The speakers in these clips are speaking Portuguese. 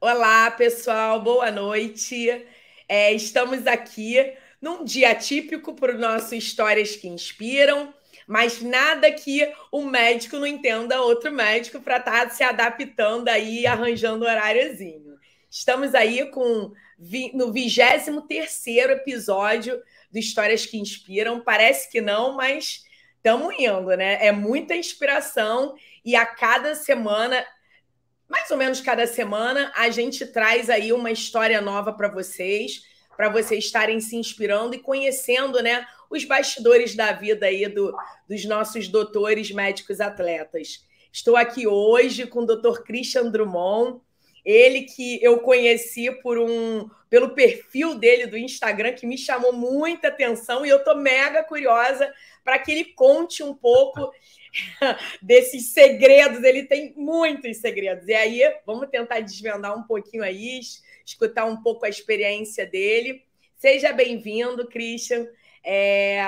Olá, pessoal, boa noite. É, estamos aqui num dia atípico para o nosso Histórias que Inspiram, mas nada que o médico não entenda outro médico para estar tá se adaptando aí, arranjando um horáriozinho. Estamos aí com no 23 episódio do Histórias que Inspiram. Parece que não, mas estamos indo, né? É muita inspiração e a cada semana, mais ou menos cada semana, a gente traz aí uma história nova para vocês, para vocês estarem se inspirando e conhecendo, né, os bastidores da vida aí do, dos nossos doutores médicos atletas. Estou aqui hoje com o Dr. Christian Drummond, ele que eu conheci por um pelo perfil dele do Instagram que me chamou muita atenção e eu tô mega curiosa para que ele conte um pouco desses segredos. Ele tem muitos segredos. E aí, vamos tentar desvendar um pouquinho aí, escutar um pouco a experiência dele. Seja bem-vindo, Christian. É,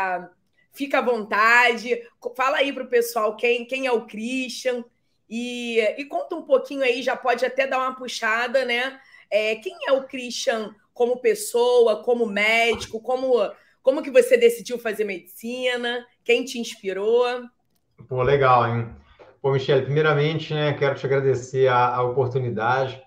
fica à vontade. Fala aí para o pessoal quem, quem é o Christian. E, e conta um pouquinho aí, já pode até dar uma puxada, né? É, quem é o Christian como pessoa, como médico, como, como que você decidiu fazer medicina? Quem te inspirou? Pô, legal, hein? Pô, Michele, primeiramente, né, quero te agradecer a, a oportunidade.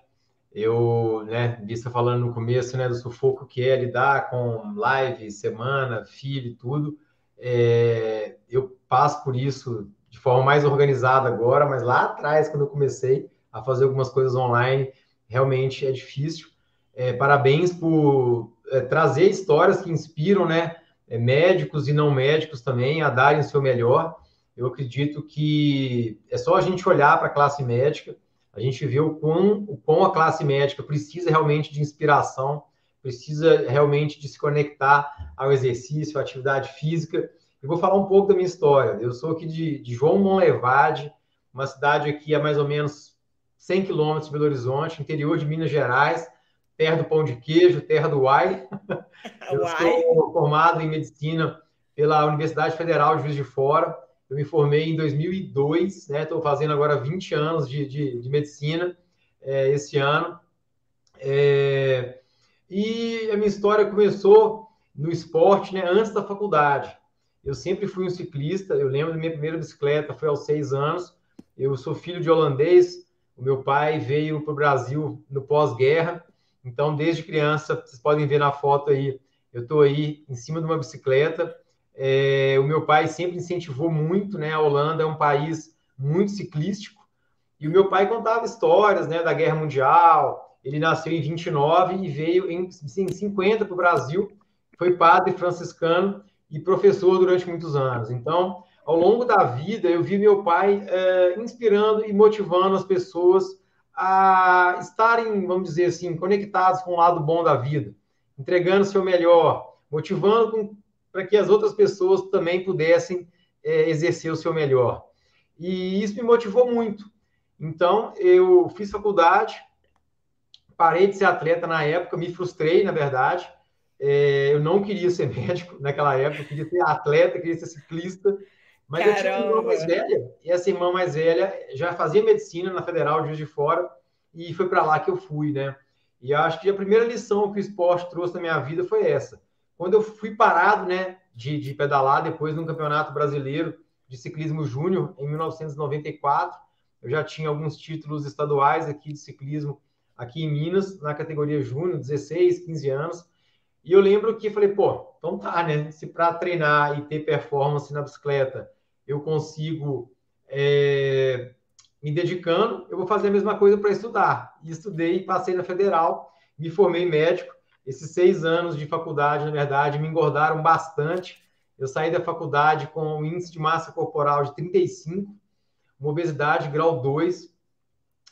Eu, né, vi você falando no começo, né, do sufoco que é lidar com live, semana, filho e tudo. É, eu passo por isso de forma mais organizada agora, mas lá atrás, quando eu comecei a fazer algumas coisas online, realmente é difícil. É, parabéns por é, trazer histórias que inspiram, né, é, médicos e não médicos também a darem o seu melhor. Eu acredito que é só a gente olhar para a classe médica, a gente vê o quão, o quão a classe médica precisa realmente de inspiração, precisa realmente de se conectar ao exercício, à atividade física, e vou falar um pouco da minha história. Eu sou aqui de, de João Monlevade, uma cidade aqui a mais ou menos 100 quilômetros de Belo Horizonte, interior de Minas Gerais, terra do pão de queijo, terra do uai. Eu sou formado em medicina pela Universidade Federal de Juiz de Fora. Eu me formei em 2002, né? Estou fazendo agora 20 anos de, de, de medicina é, esse ano. É, e a minha história começou no esporte, né? Antes da faculdade. Eu sempre fui um ciclista. Eu lembro da minha primeira bicicleta, foi aos seis anos. Eu sou filho de holandês. O meu pai veio para o Brasil no pós-guerra. Então, desde criança, vocês podem ver na foto aí, eu estou aí em cima de uma bicicleta. É, o meu pai sempre incentivou muito, né? A Holanda é um país muito ciclístico. E o meu pai contava histórias, né, da Guerra Mundial. Ele nasceu em 29 e veio em, em 50 para o Brasil. Foi padre franciscano e professor durante muitos anos. Então, ao longo da vida, eu vi meu pai é, inspirando e motivando as pessoas a estarem, vamos dizer assim, conectados com o lado bom da vida, entregando o seu melhor, motivando para que as outras pessoas também pudessem é, exercer o seu melhor. E isso me motivou muito. Então, eu fiz faculdade, parei de ser atleta na época, me frustrei, na verdade, é, eu não queria ser médico naquela época, eu queria ser atleta, queria ser ciclista. Mas Caramba. eu tinha uma irmã mais velha, e essa irmã mais velha já fazia medicina na Federal de Juiz de Fora, e foi para lá que eu fui, né? E acho que a primeira lição que o esporte trouxe na minha vida foi essa. Quando eu fui parado, né, de, de pedalar depois no Campeonato Brasileiro de Ciclismo Júnior, em 1994, eu já tinha alguns títulos estaduais aqui de ciclismo aqui em Minas, na categoria Júnior, 16, 15 anos. E eu lembro que falei, pô, então tá, né? Se para treinar e ter performance na bicicleta eu consigo é, me dedicando, eu vou fazer a mesma coisa para estudar. E estudei, passei na federal, me formei médico. Esses seis anos de faculdade, na verdade, me engordaram bastante. Eu saí da faculdade com um índice de massa corporal de 35, uma obesidade grau 2.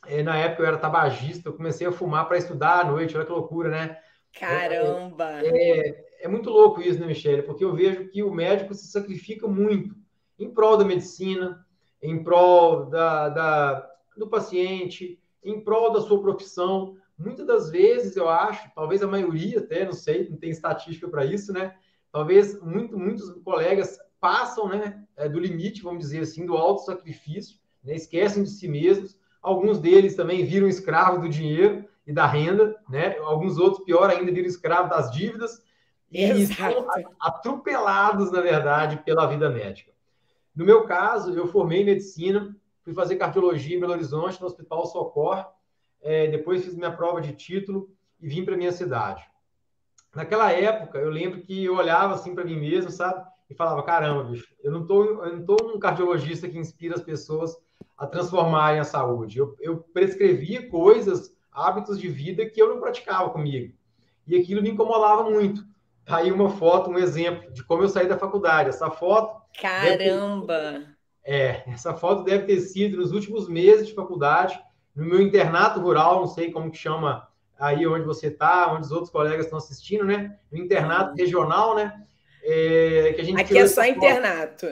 É, na época eu era tabagista, eu comecei a fumar para estudar à noite, olha que loucura, né? Caramba! É, é, é, muito louco isso, né, Michele? Porque eu vejo que o médico se sacrifica muito em prol da medicina, em prol da, da, do paciente, em prol da sua profissão. Muitas das vezes, eu acho, talvez a maioria até, não sei, não tem estatística para isso, né? Talvez muito, muitos colegas passam né, é, do limite, vamos dizer assim, do alto sacrifício, né, esquecem de si mesmos. Alguns deles também viram escravos do dinheiro e da renda, né? Alguns outros, pior ainda, viram escravo das dívidas e Exato. atropelados, na verdade, pela vida médica. No meu caso, eu formei medicina, fui fazer cardiologia em Belo Horizonte, no Hospital Socor, é, depois fiz minha prova de título e vim para minha cidade. Naquela época, eu lembro que eu olhava assim para mim mesmo, sabe? E falava, caramba, bicho, eu não tô, eu não tô um cardiologista que inspira as pessoas a transformarem a saúde. Eu, eu prescrevia coisas, hábitos de vida que eu não praticava comigo. E aquilo me incomodava muito. Tá aí uma foto, um exemplo de como eu saí da faculdade. Essa foto. Caramba! Ter... É, essa foto deve ter sido nos últimos meses de faculdade, no meu internato rural, não sei como que chama aí onde você está, onde os outros colegas estão assistindo, né? No internato regional, né? É, que a gente Aqui é só internato.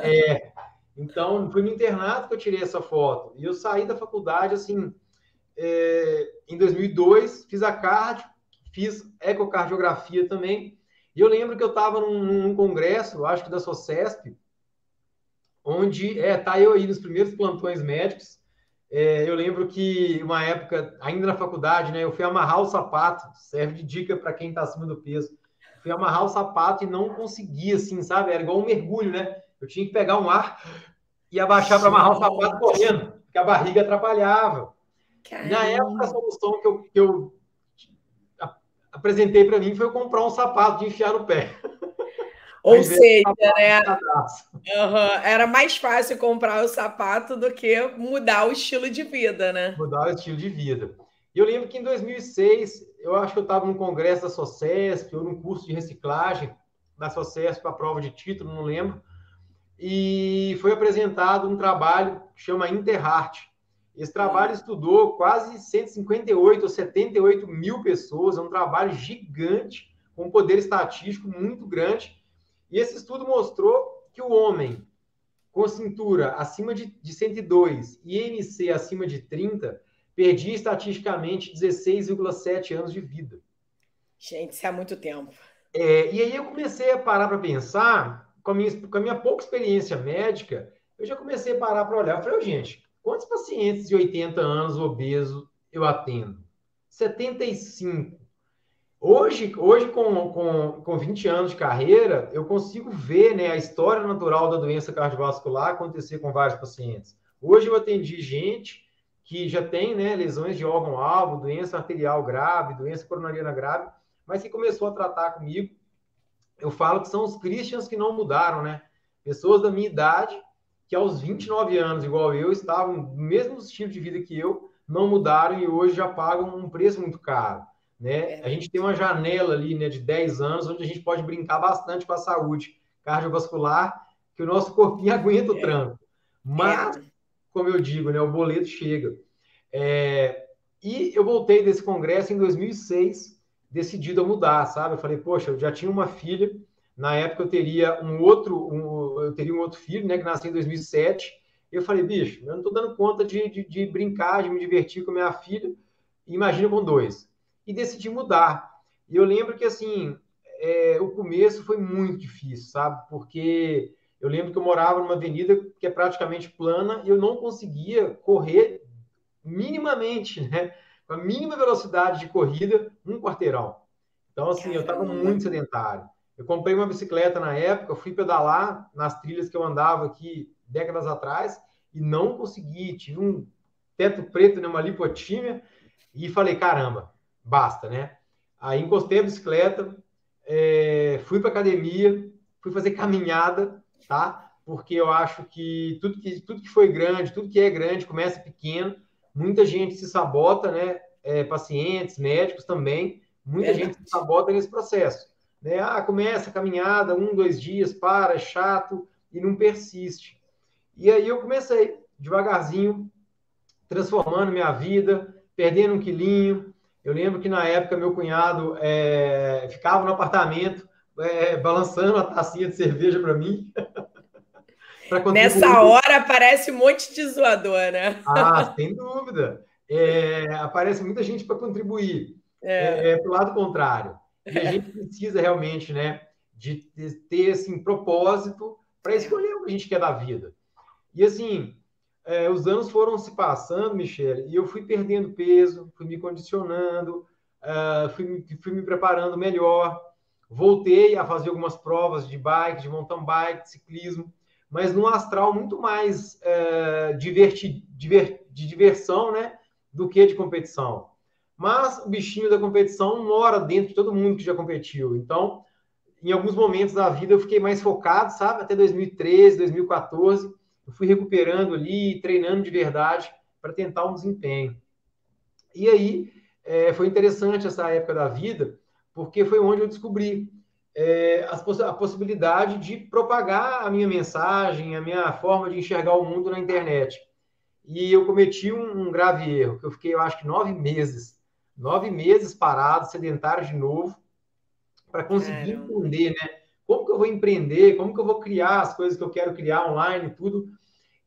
É, então, foi no internato que eu tirei essa foto. E eu saí da faculdade, assim, é, em 2002, fiz a cardio, fiz ecocardiografia também. E eu lembro que eu estava num, num, congresso, acho que da SOCESP, onde, é, tá eu aí nos primeiros plantões médicos. É, eu lembro que uma época, ainda na faculdade, né, eu fui amarrar o sapato, serve de dica para quem está acima do peso. Fui amarrar o sapato e não conseguia, assim, sabe? Era igual um mergulho, né? Eu tinha que pegar um ar e abaixar para amarrar o sapato correndo, porque a barriga atrapalhava. Caramba. Na época, a solução que eu, que eu apresentei para mim foi comprar um sapato de enfiar no pé. Ou seja, né? Uhum. Era mais fácil comprar o sapato do que mudar o estilo de vida, né? Mudar o estilo de vida. E eu lembro que em 2006, eu acho que eu estava num congresso da SOCESP ou num curso de reciclagem da SOCESP para prova de título, não lembro e foi apresentado um trabalho que chama Interheart. Esse trabalho estudou quase 158 ou 78 mil pessoas, é um trabalho gigante, com um poder estatístico muito grande. E esse estudo mostrou que o homem com cintura acima de, de 102 e IMC acima de 30 perdia estatisticamente 16,7 anos de vida. Gente, isso é muito tempo. É, e aí eu comecei a parar para pensar com a minha, com a minha pouca experiência médica, eu já comecei a parar para olhar. Eu falei, oh, gente, quantos pacientes de 80 anos obeso eu atendo? 75. Hoje, hoje com, com, com 20 anos de carreira, eu consigo ver né, a história natural da doença cardiovascular acontecer com vários pacientes. Hoje eu atendi gente que já tem né, lesões de órgão-alvo, doença arterial grave, doença coronariana grave, mas que começou a tratar comigo eu falo que são os Christians que não mudaram, né? Pessoas da minha idade, que aos 29 anos, igual eu, estavam no mesmo estilo de vida que eu, não mudaram e hoje já pagam um preço muito caro. Né? A gente tem uma janela ali né, de 10 anos onde a gente pode brincar bastante com a saúde cardiovascular, que o nosso corpinho aguenta o tranco. Mas, como eu digo, né, o boleto chega. É... E eu voltei desse congresso em 2006 decidido a mudar, sabe? Eu falei, poxa, eu já tinha uma filha, na época eu teria um outro, um, eu teria um outro filho, né, que nasceu em 2007. Eu falei, bicho, eu não estou dando conta de, de, de, brincar, de me divertir com minha filha, imagina com dois. E decidi mudar. E eu lembro que, assim, é, o começo foi muito difícil, sabe? Porque eu lembro que eu morava numa avenida que é praticamente plana e eu não conseguia correr minimamente, né? com a mínima velocidade de corrida, um quarteirão. Então, assim, eu estava muito sedentário. Eu comprei uma bicicleta na época, fui pedalar nas trilhas que eu andava aqui décadas atrás e não consegui. Tive um teto preto, né, uma lipotímia, e falei, caramba, basta, né? Aí encostei a bicicleta, é, fui para academia, fui fazer caminhada, tá? Porque eu acho que tudo que tudo que foi grande, tudo que é grande começa pequeno muita gente se sabota, né? É, pacientes, médicos também, muita é gente se sabota nesse processo. Né? Ah, começa a caminhada, um, dois dias, para, é chato e não persiste. E aí eu comecei devagarzinho, transformando minha vida, perdendo um quilinho. Eu lembro que na época meu cunhado é, ficava no apartamento é, balançando a tacinha de cerveja para mim. Nessa hora aparece um monte de zoador, né? Ah, sem dúvida. É, aparece muita gente para contribuir. É. é, é lado contrário. E a gente precisa realmente, né, de ter assim propósito para escolher o que a gente quer da vida. E assim, é, os anos foram se passando, Michele, e eu fui perdendo peso, fui me condicionando, uh, fui, fui me preparando melhor. Voltei a fazer algumas provas de bike, de mountain bike, de ciclismo, mas num astral muito mais uh, diverti, diver, de diversão, né, do que de competição. Mas o bichinho da competição mora dentro de todo mundo que já competiu. Então, em alguns momentos da vida eu fiquei mais focado, sabe? Até 2013, 2014, eu fui recuperando ali, treinando de verdade para tentar um desempenho. E aí é, foi interessante essa época da vida, porque foi onde eu descobri é, a possibilidade de propagar a minha mensagem, a minha forma de enxergar o mundo na internet. E eu cometi um, um grave erro, que eu fiquei, eu acho que nove meses, nove meses parado, sedentário de novo, para conseguir entender, né? Eu vou empreender, como que eu vou criar as coisas que eu quero criar online, tudo.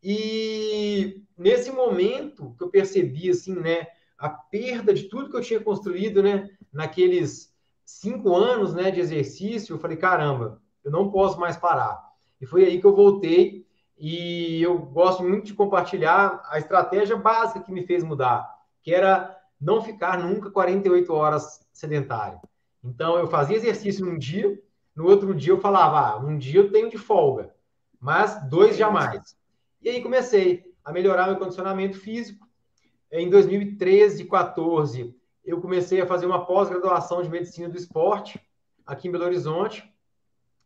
E nesse momento que eu percebi, assim, né, a perda de tudo que eu tinha construído, né, naqueles cinco anos, né, de exercício, eu falei, caramba, eu não posso mais parar. E foi aí que eu voltei e eu gosto muito de compartilhar a estratégia básica que me fez mudar, que era não ficar nunca 48 horas sedentário. Então, eu fazia exercício num dia, no outro dia eu falava, ah, um dia eu tenho de folga, mas dois jamais. E aí comecei a melhorar meu condicionamento físico. Em 2013, 14, eu comecei a fazer uma pós-graduação de medicina do esporte aqui em Belo Horizonte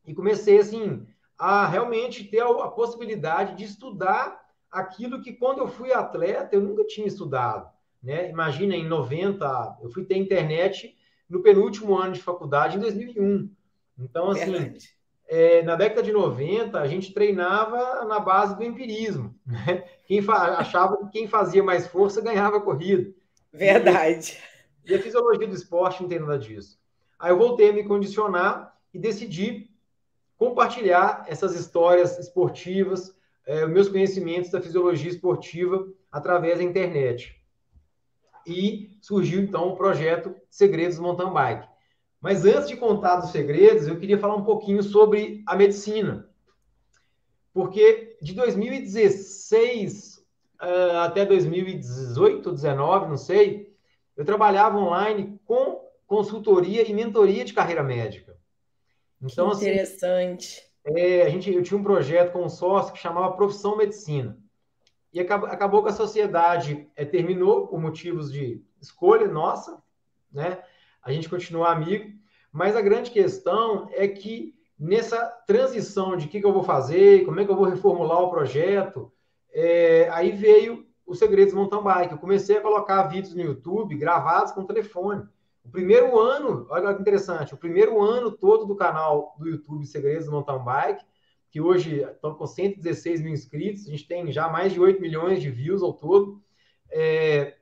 e comecei assim a realmente ter a possibilidade de estudar aquilo que quando eu fui atleta eu nunca tinha estudado, né? Imagina em 90, eu fui ter internet no penúltimo ano de faculdade, em 2001. Então, assim, é, na década de 90, a gente treinava na base do empirismo. Né? Quem achava que quem fazia mais força ganhava a corrida. Verdade. E, e a fisiologia do esporte não tem nada disso. Aí eu voltei a me condicionar e decidi compartilhar essas histórias esportivas, é, meus conhecimentos da fisiologia esportiva através da internet e surgiu então o projeto Segredos Mountain Bike. Mas antes de contar dos segredos, eu queria falar um pouquinho sobre a medicina. Porque de 2016 uh, ah, até 2018, 19, não sei, eu trabalhava online com consultoria e mentoria de carreira médica. Então, que assim, interessante. Assim, é, a gente, eu tinha um projeto com um sócio que chamava Profissão Medicina. E acabou, acabou que a sociedade é, terminou por motivos de escolha nossa, né? A gente continua amigo, mas a grande questão é que nessa transição de o que, que, eu vou fazer, como é que eu vou reformular o projeto, é, aí veio o Segredos Mountain Bike. Eu comecei a colocar vídeos no YouTube gravados com telefone. O primeiro ano, olha que interessante, o primeiro ano todo do canal do YouTube Segredos Mountain Bike que hoje estão com 116 mil inscritos, a gente tem já mais de 8 milhões de views ao todo. É,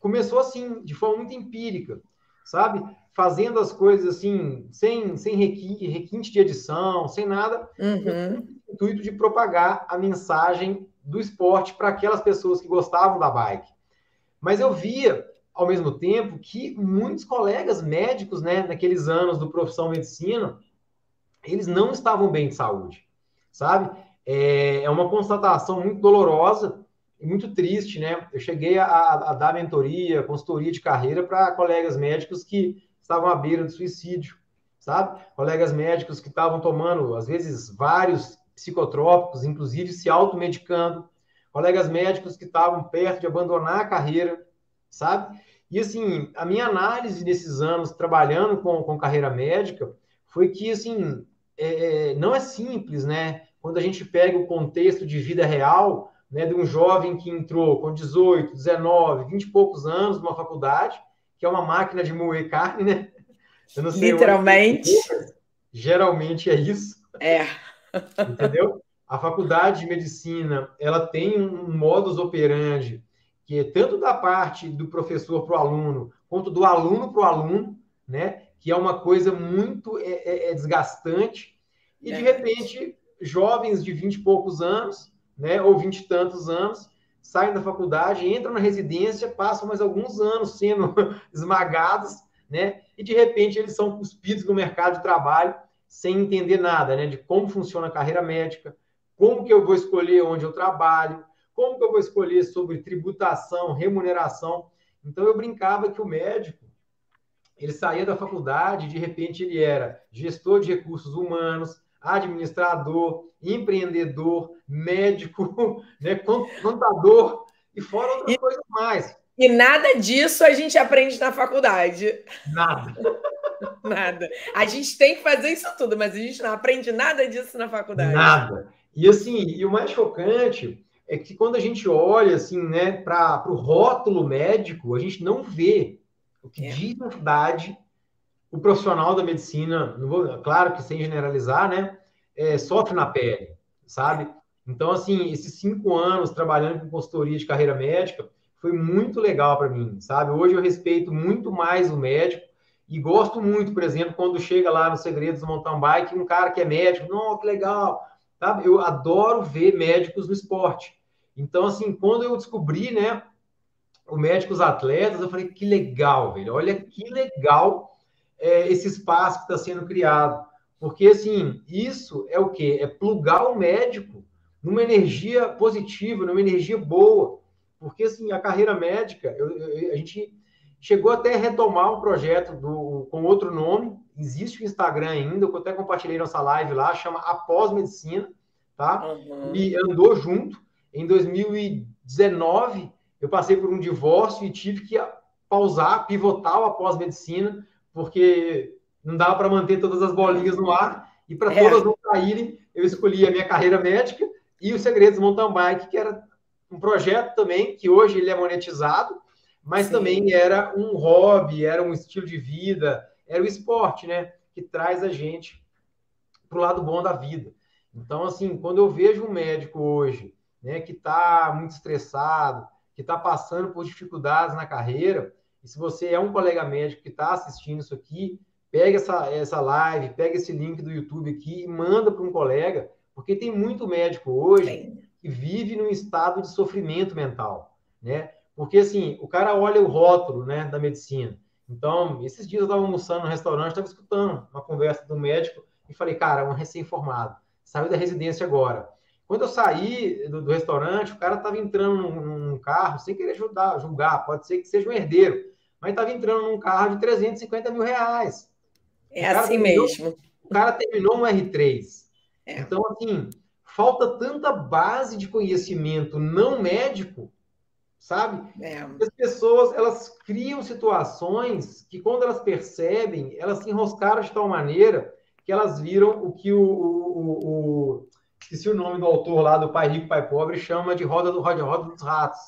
começou assim, de forma muito empírica, sabe? Fazendo as coisas assim, sem, sem requinte, requinte de edição, sem nada, uhum. com o intuito de propagar a mensagem do esporte para aquelas pessoas que gostavam da bike. Mas eu via, ao mesmo tempo, que muitos colegas médicos, né, naqueles anos do profissão medicina, eles não estavam bem de saúde sabe? É, é uma constatação muito dolorosa muito triste, né? Eu cheguei a, a dar mentoria, consultoria de carreira para colegas médicos que estavam à beira do suicídio, sabe? Colegas médicos que estavam tomando, às vezes, vários psicotrópicos, inclusive se automedicando, colegas médicos que estavam perto de abandonar a carreira, sabe? E assim, a minha análise nesses anos trabalhando com, com carreira médica foi que, assim, é, é, não é simples, né? Quando a gente pega o contexto de vida real, né, de um jovem que entrou com 18, 19, 20 e poucos anos numa faculdade, que é uma máquina de moer carne, né? Literalmente. Geralmente é isso. É. Entendeu? A faculdade de medicina, ela tem um modus operandi que é tanto da parte do professor para o aluno, quanto do aluno para o aluno, né? que é uma coisa muito é, é, é desgastante, e de é. repente, jovens de 20 e poucos anos, né, ou 20 e tantos anos, saem da faculdade, entram na residência, passam mais alguns anos sendo esmagados, né, e de repente eles são cuspidos no mercado de trabalho sem entender nada, né, de como funciona a carreira médica, como que eu vou escolher onde eu trabalho, como que eu vou escolher sobre tributação, remuneração? Então eu brincava que o médico ele saía da faculdade, de repente ele era gestor de recursos humanos, administrador, empreendedor, médico, né, contador e fora outras e, coisas mais. E nada disso a gente aprende na faculdade. Nada. nada. A gente tem que fazer isso tudo, mas a gente não aprende nada disso na faculdade. Nada. E assim, e o mais chocante é que quando a gente olha assim, né, para o rótulo médico, a gente não vê o que é. diz na verdade o profissional da medicina, vou, claro que sem generalizar, né, é, sofre na pele, sabe? Então, assim, esses cinco anos trabalhando com consultoria de carreira médica foi muito legal para mim, sabe? Hoje eu respeito muito mais o médico e gosto muito, por exemplo, quando chega lá no Segredos do Mountain Bike, um cara que é médico, não, que legal, sabe? Eu adoro ver médicos no esporte. Então, assim, quando eu descobri, né, o médicos atletas, eu falei, que legal, velho, olha que legal é, esse espaço que está sendo criado. Porque, assim, isso é o quê? É plugar o médico numa energia positiva, numa energia boa. Porque, assim, a carreira médica, eu, eu, a gente chegou até a retomar um projeto do, com outro nome, existe o Instagram ainda, eu até compartilhei nossa live lá, chama Após Medicina, tá? Uhum. E andou junto. Em 2019, eu passei por um divórcio e tive que pausar, pivotar o após medicina, porque não dava para manter todas as bolinhas no ar e para é. todas não caírem, eu escolhi a minha carreira médica e o Segredos Mountain Bike, que era um projeto também que hoje ele é monetizado, mas Sim. também era um hobby, era um estilo de vida, era o esporte, né, que traz a gente para o lado bom da vida. Então, assim, quando eu vejo um médico hoje, né, que está muito estressado, que está passando por dificuldades na carreira, e se você é um colega médico que está assistindo isso aqui, pega essa, essa live, pega esse link do YouTube aqui e manda para um colega, porque tem muito médico hoje que vive num estado de sofrimento mental, né? Porque, assim, o cara olha o rótulo, né, da medicina. Então, esses dias eu estava almoçando no restaurante, estava escutando uma conversa do médico e falei, cara, um recém-formado, saiu da residência agora. Quando eu saí do, do restaurante, o cara estava entrando num, num, carro, sem querer julgar, julgar, pode ser que seja um herdeiro, mas estava entrando num carro de 350 mil reais. É assim terminou, mesmo. O cara terminou um R3. É. Então, assim, falta tanta base de conhecimento não médico, sabe? É. As pessoas, elas criam situações que, quando elas percebem, elas se enroscaram de tal maneira que elas viram o que o, o, o esqueci o nome do autor lá do Pai Rico, Pai Pobre, chama de roda do roda, roda dos ratos.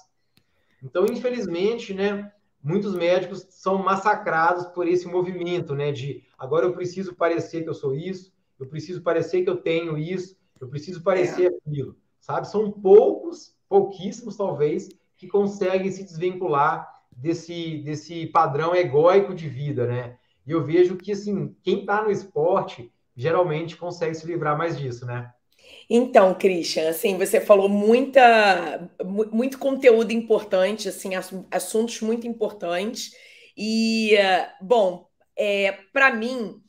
Então, infelizmente, né, muitos médicos são massacrados por esse movimento, né, de agora eu preciso parecer que eu sou isso, eu preciso parecer que eu tenho isso, eu preciso parecer é. aquilo, sabe? São poucos, pouquíssimos talvez, que conseguem se desvincular desse, desse padrão egóico de vida, né? E eu vejo que, assim, quem está no esporte geralmente consegue se livrar mais disso, né? Então, Christian, assim, você falou muita, muito conteúdo importante, assim, assuntos muito importantes. E, bom, é, para mim,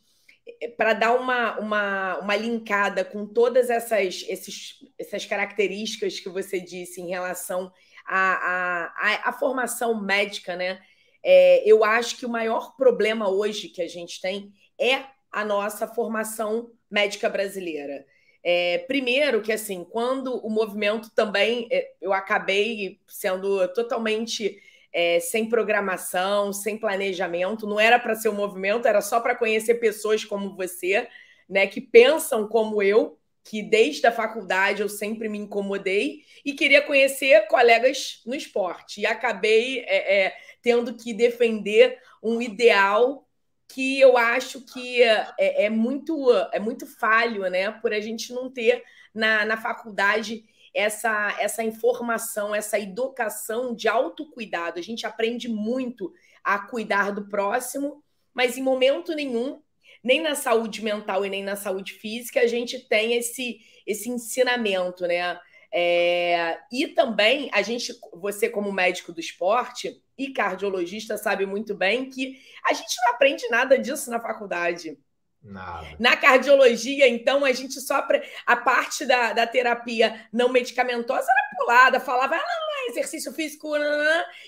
para dar uma, uma, uma linkada com todas essas, esses, essas características que você disse em relação à, à, à formação médica, né? É, eu acho que o maior problema hoje que a gente tem é a nossa formação médica brasileira. É, primeiro, que assim, quando o movimento também, é, eu acabei sendo totalmente é, sem programação, sem planejamento, não era para ser um movimento, era só para conhecer pessoas como você, né, que pensam como eu, que desde a faculdade eu sempre me incomodei e queria conhecer colegas no esporte. E acabei é, é, tendo que defender um ideal que eu acho que é, é, muito é muito falho, né? Por a gente não ter na, na faculdade essa, essa informação, essa educação de autocuidado. A gente aprende muito a cuidar do próximo, mas em momento nenhum, nem na saúde mental e nem na saúde física, a gente tem esse, esse ensinamento, né? É, e também a gente, você como médico do esporte e cardiologista, sabe muito bem que a gente não aprende nada disso na faculdade. Nada. Na cardiologia, então, a gente só. A parte da, da terapia não medicamentosa era bitolada, falava ah, exercício físico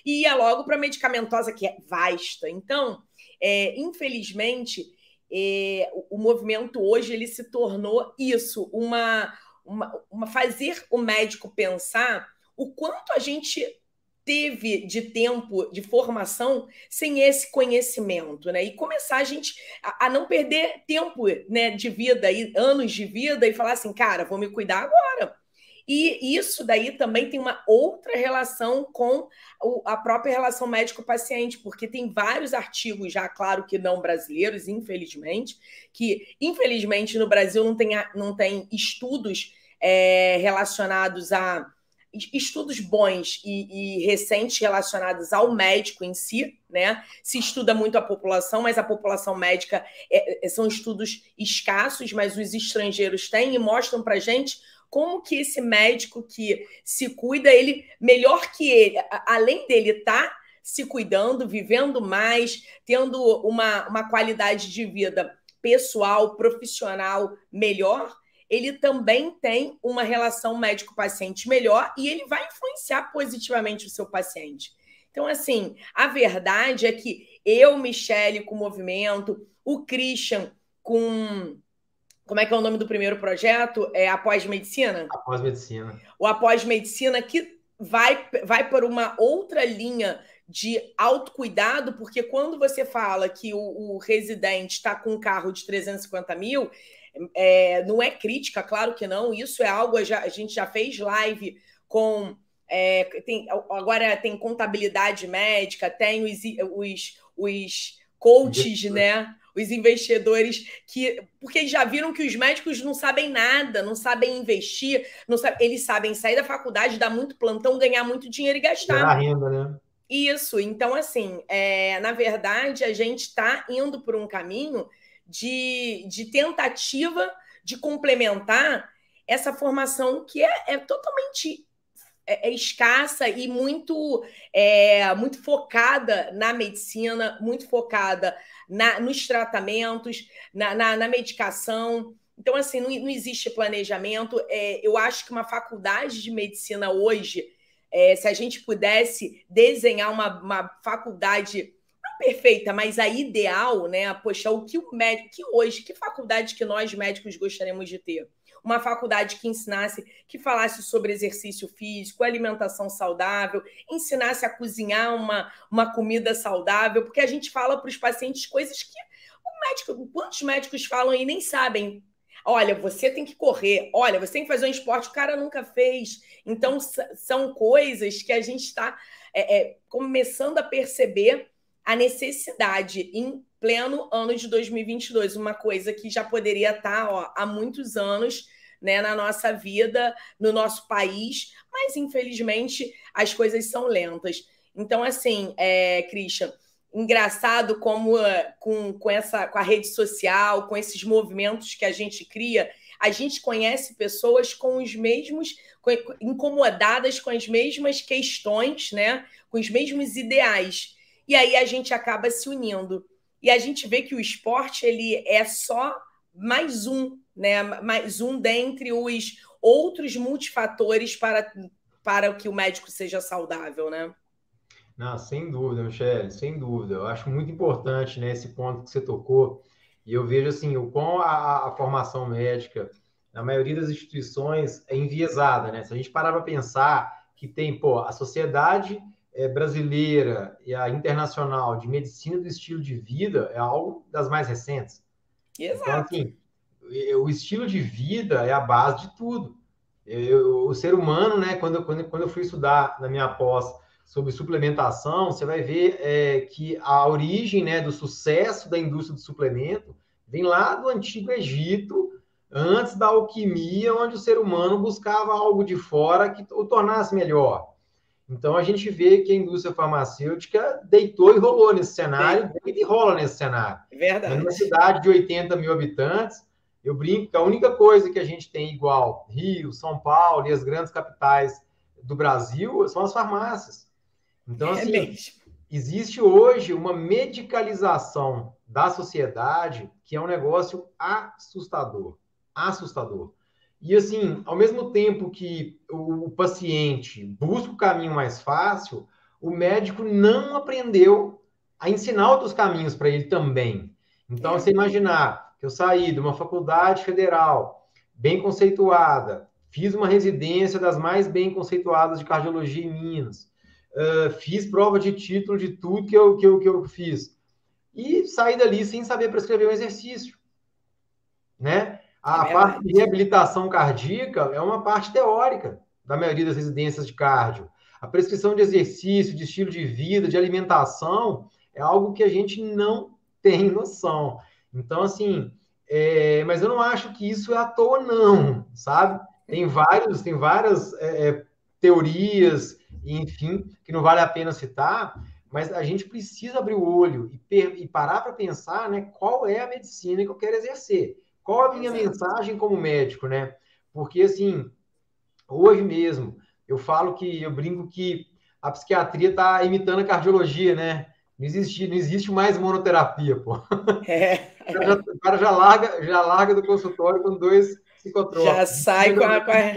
e ia logo para medicamentosa, que é vasta. Então, é, infelizmente, é, o, o movimento hoje ele se tornou isso, uma, uma, uma fazer o médico pensar o quanto a gente teve de tempo de formação sem esse conhecimento, né? E começar a gente a, a não perder tempo, né, de vida, e anos de vida e falar assim, cara, vou me cuidar agora. E isso daí também tem uma outra relação com a própria relação médico-paciente, porque tem vários artigos já, claro que não brasileiros, infelizmente, que infelizmente no Brasil não tem, não tem estudos é, relacionados a estudos bons e, e, recentes relacionados ao médico em si, né? Se estuda muito a população, mas a população médica é, é são estudos escassos, mas os estrangeiros têm e mostram para gente como que esse médico que se cuida, ele melhor que ele, além dele estar tá se cuidando, vivendo mais, tendo uma, uma qualidade de vida pessoal, profissional melhor, ele também tem uma relação médico-paciente melhor e ele vai influenciar positivamente o seu paciente. Então, assim, a verdade é que eu, Michele, com o movimento, o Christian com. Como é que é o nome do primeiro projeto? É Após Medicina? Após Medicina. O Após Medicina, que vai, vai por uma outra linha de autocuidado, porque quando você fala que o, o residente está com um carro de 350 mil, é, não é crítica, claro que não. Isso é algo já, a gente já fez live com é, tem, agora tem contabilidade médica, tem os, os, os coaches, né? Os investidores que. Porque eles já viram que os médicos não sabem nada, não sabem investir, não sabem, eles sabem sair da faculdade, dar muito plantão, ganhar muito dinheiro e gastar. Gerar renda, né? Isso, então, assim, é, na verdade, a gente está indo por um caminho de, de tentativa de complementar essa formação que é, é totalmente é, é escassa e muito, é, muito focada na medicina, muito focada na, nos tratamentos, na, na, na medicação. Então, assim, não, não existe planejamento. É, eu acho que uma faculdade de medicina hoje, é, se a gente pudesse desenhar uma, uma faculdade perfeita, mas a ideal, né? Poxa, o que o médico, que hoje, que faculdade que nós médicos gostaríamos de ter? Uma faculdade que ensinasse, que falasse sobre exercício físico, alimentação saudável, ensinasse a cozinhar uma, uma comida saudável, porque a gente fala para os pacientes coisas que o médico, quantos médicos falam e nem sabem. Olha, você tem que correr, olha, você tem que fazer um esporte, o cara nunca fez. Então, são coisas que a gente está é, é, começando a perceber a necessidade em pleno ano de 2022, uma coisa que já poderia estar ó, há muitos anos né, na nossa vida, no nosso país, mas infelizmente as coisas são lentas. Então, assim, é, Christian, engraçado como com, com, essa, com a rede social, com esses movimentos que a gente cria, a gente conhece pessoas com os mesmos, com, incomodadas com as mesmas questões, né, com os mesmos ideais e aí a gente acaba se unindo. E a gente vê que o esporte ele é só mais um, né? Mais um dentre os outros multifatores para, para que o médico seja saudável, né? Não, sem dúvida, Michele, sem dúvida. Eu acho muito importante né, esse ponto que você tocou. E eu vejo assim, o quão a, a formação médica, na maioria das instituições, é enviesada, né? Se a gente parar para pensar que tem, pô, a sociedade é, brasileira e a internacional de medicina do estilo de vida é algo das mais recentes. Exato. Então, assim, o estilo de vida é a base de tudo. Eu, o ser humano, né, quando, quando, quando eu fui estudar na minha pós sobre suplementação, você vai ver é, que a origem né, do sucesso da indústria do suplemento vem lá do Antigo Egito, antes da alquimia, onde o ser humano buscava algo de fora que o tornasse melhor. Então a gente vê que a indústria farmacêutica deitou e rolou nesse cenário, deita e rola nesse cenário. Verdade. Numa cidade de 80 mil habitantes, eu brinco que a única coisa que a gente tem igual Rio, São Paulo e as grandes capitais do Brasil são as farmácias. Então, é assim, é existe hoje uma medicalização da sociedade que é um negócio assustador. Assustador. E assim, ao mesmo tempo que o paciente busca o caminho mais fácil, o médico não aprendeu a ensinar outros caminhos para ele também. Então, você imaginar que eu saí de uma faculdade federal bem conceituada, fiz uma residência das mais bem conceituadas de cardiologia em Minas, uh, fiz prova de título de tudo que eu, que, eu, que eu fiz, e saí dali sem saber prescrever um exercício. Né? A é parte de reabilitação cardíaca é uma parte teórica da maioria das residências de cardio. A prescrição de exercício, de estilo de vida, de alimentação, é algo que a gente não tem noção. Então, assim, é, mas eu não acho que isso é à toa, não, sabe? Tem vários, tem várias é, é teorias, enfim, que não vale a pena citar, mas a gente precisa abrir o olho e, e parar para pensar, né, qual é a medicina que eu quero exercer. Qual a minha mensagem como médico, né? Porque, assim, hoje mesmo, eu falo que, eu brinco que a psiquiatria está imitando a cardiologia, né? Não existe, não existe mais monoterapia, pô. É. O, cara já, o cara já larga, já larga do consultório com dois psicotrópicos. Já sai com a... Com a...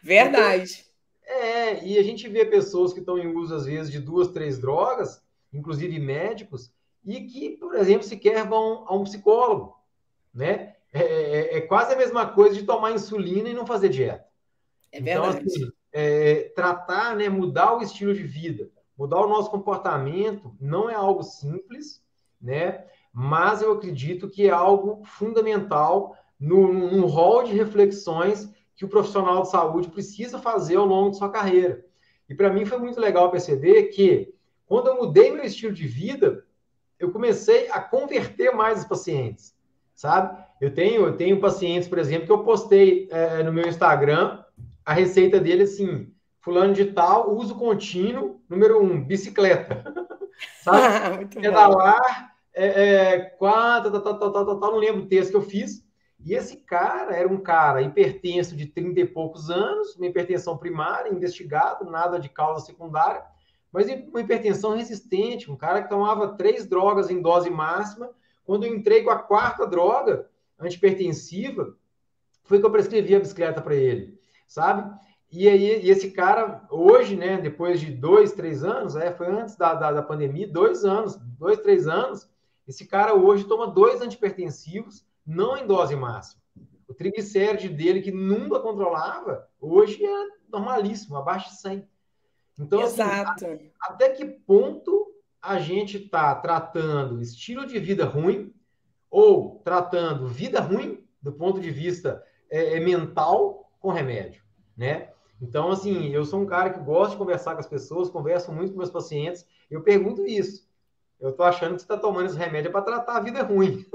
Verdade. Então, é, e a gente vê pessoas que estão em uso, às vezes, de duas, três drogas, inclusive médicos, e que, por exemplo, sequer vão a um psicólogo, né? É, é, é quase a mesma coisa de tomar insulina e não fazer dieta. É verdade. Então, assim, é, tratar, né, mudar o estilo de vida, mudar o nosso comportamento, não é algo simples, né? Mas eu acredito que é algo fundamental no, no rol de reflexões que o profissional de saúde precisa fazer ao longo de sua carreira. E para mim foi muito legal perceber que, quando eu mudei meu estilo de vida, eu comecei a converter mais os pacientes, sabe? Eu tenho, eu tenho pacientes, por exemplo, que eu postei é, no meu Instagram a receita dele assim, fulano de tal, uso contínuo, número um, bicicleta, sabe? Pedalar, é, é, quatro, tal, tal, tal, tal, não lembro o texto que eu fiz. E esse cara era um cara hipertenso de 30 e poucos anos, uma hipertensão primária, investigado, nada de causa secundária, mas uma hipertensão resistente, um cara que tomava três drogas em dose máxima. Quando eu entrei com a quarta droga antipertensiva, foi que eu prescrevi a bicicleta para ele, sabe? E aí, e esse cara, hoje, né, depois de dois, três anos, é, foi antes da, da, da pandemia, dois anos, dois, três anos, esse cara hoje toma dois antipertensivos, não em dose máxima. O triglicéride dele, que nunca controlava, hoje é normalíssimo, abaixo de 100. Então, assim, Exato. Até que ponto a gente está tratando estilo de vida ruim ou tratando vida ruim do ponto de vista é, é, mental com remédio, né? Então, assim, eu sou um cara que gosta de conversar com as pessoas, converso muito com meus pacientes, eu pergunto isso. Eu estou achando que você está tomando esse remédio para tratar a vida ruim.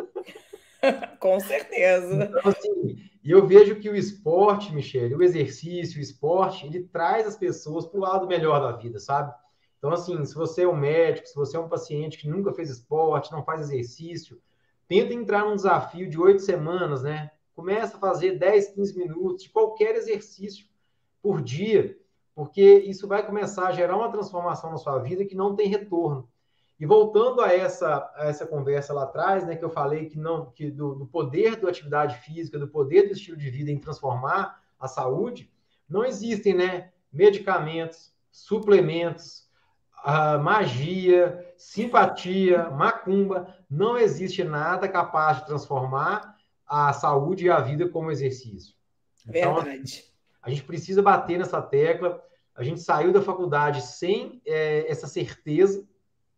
com certeza. Então, assim, e eu vejo que o esporte, Michele, o exercício, o esporte, ele traz as pessoas para o lado melhor da vida, sabe? Então, assim, se você é um médico, se você é um paciente que nunca fez esporte, não faz exercício, tenta entrar num desafio de oito semanas, né? Começa a fazer 10, 15 minutos de qualquer exercício por dia, porque isso vai começar a gerar uma transformação na sua vida que não tem retorno. E voltando a essa, a essa conversa lá atrás, né, que eu falei que não que do, do, poder da atividade física, do poder do estilo de vida em transformar a saúde, não existem né, medicamentos, suplementos, uh, magia, simpatia, macumba, não existe nada capaz de transformar a saúde e a vida como exercício. Então, Verdade. A gente precisa bater nessa tecla. A gente saiu da faculdade sem é, essa certeza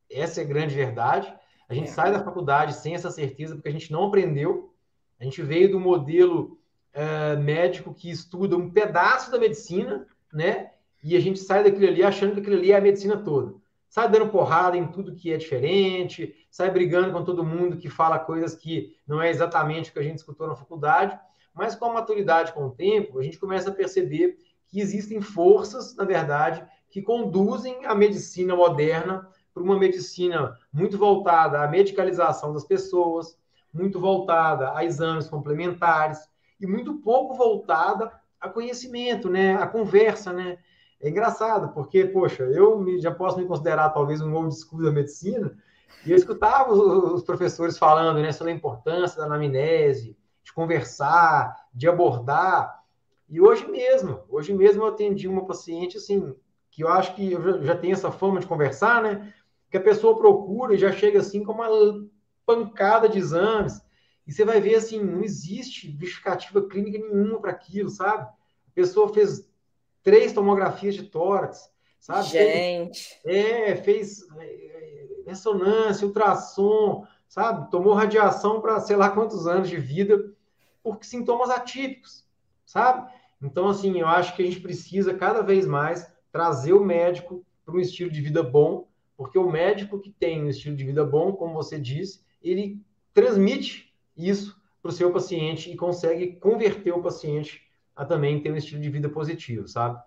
essa é a grande verdade. A gente é. sai da faculdade sem essa certeza porque a gente não aprendeu. A gente veio do modelo uh, médico que estuda um pedaço da medicina, né? E a gente sai daquilo ali achando que aquilo ali é a medicina toda. Sai dando porrada em tudo que é diferente, sai brigando com todo mundo que fala coisas que não é exatamente o que a gente escutou na faculdade. Mas com a maturidade, com o tempo, a gente começa a perceber que existem forças, na verdade, que conduzem a medicina moderna para uma medicina muito voltada à medicalização das pessoas, muito voltada a exames complementares e muito pouco voltada a conhecimento, né, a conversa, né? É engraçado, porque, poxa, eu me, já posso me considerar talvez um old school da medicina, e eu escutava os, os professores falando né, sobre a importância da anamnese, de conversar, de abordar. E hoje mesmo, hoje mesmo eu atendi uma paciente assim, que eu acho que eu já, já tenho essa fama de conversar, né? Que a pessoa procura e já chega assim com uma pancada de exames. E você vai ver assim, não existe justificativa clínica nenhuma para aquilo, sabe? A pessoa fez três tomografias de tórax, sabe? Gente. Fez, é, fez é, ressonância, ultrassom, sabe? Tomou radiação para sei lá quantos anos de vida por sintomas atípicos, sabe? Então, assim, eu acho que a gente precisa cada vez mais trazer o médico para um estilo de vida bom, porque o médico que tem um estilo de vida bom, como você disse, ele transmite isso para o seu paciente e consegue converter o paciente a também ter um estilo de vida positivo, sabe?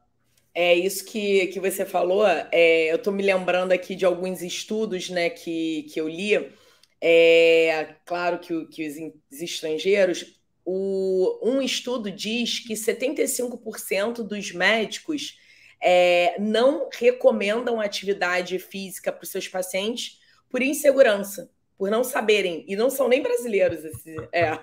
É isso que, que você falou. É, eu estou me lembrando aqui de alguns estudos né, que, que eu li. É, claro que, que os, os estrangeiros o, um estudo diz que 75% dos médicos é, não recomendam atividade física para os seus pacientes por insegurança, por não saberem, e não são nem brasileiros. Esse, é.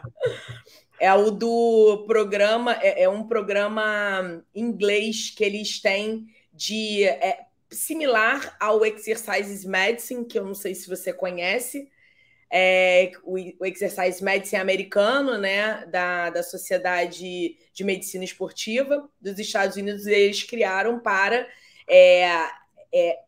é o do programa, é, é um programa inglês que eles têm de é, similar ao Exercises Medicine, que eu não sei se você conhece, é, o, o Exercise Medicine americano, né, da, da Sociedade de Medicina Esportiva dos Estados Unidos, eles criaram para é, é,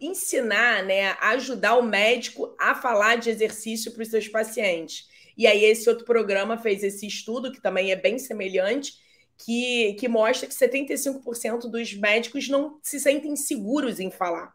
ensinar, né, ajudar o médico a falar de exercício para os seus pacientes. E aí esse outro programa fez esse estudo, que também é bem semelhante, que, que mostra que 75% dos médicos não se sentem seguros em falar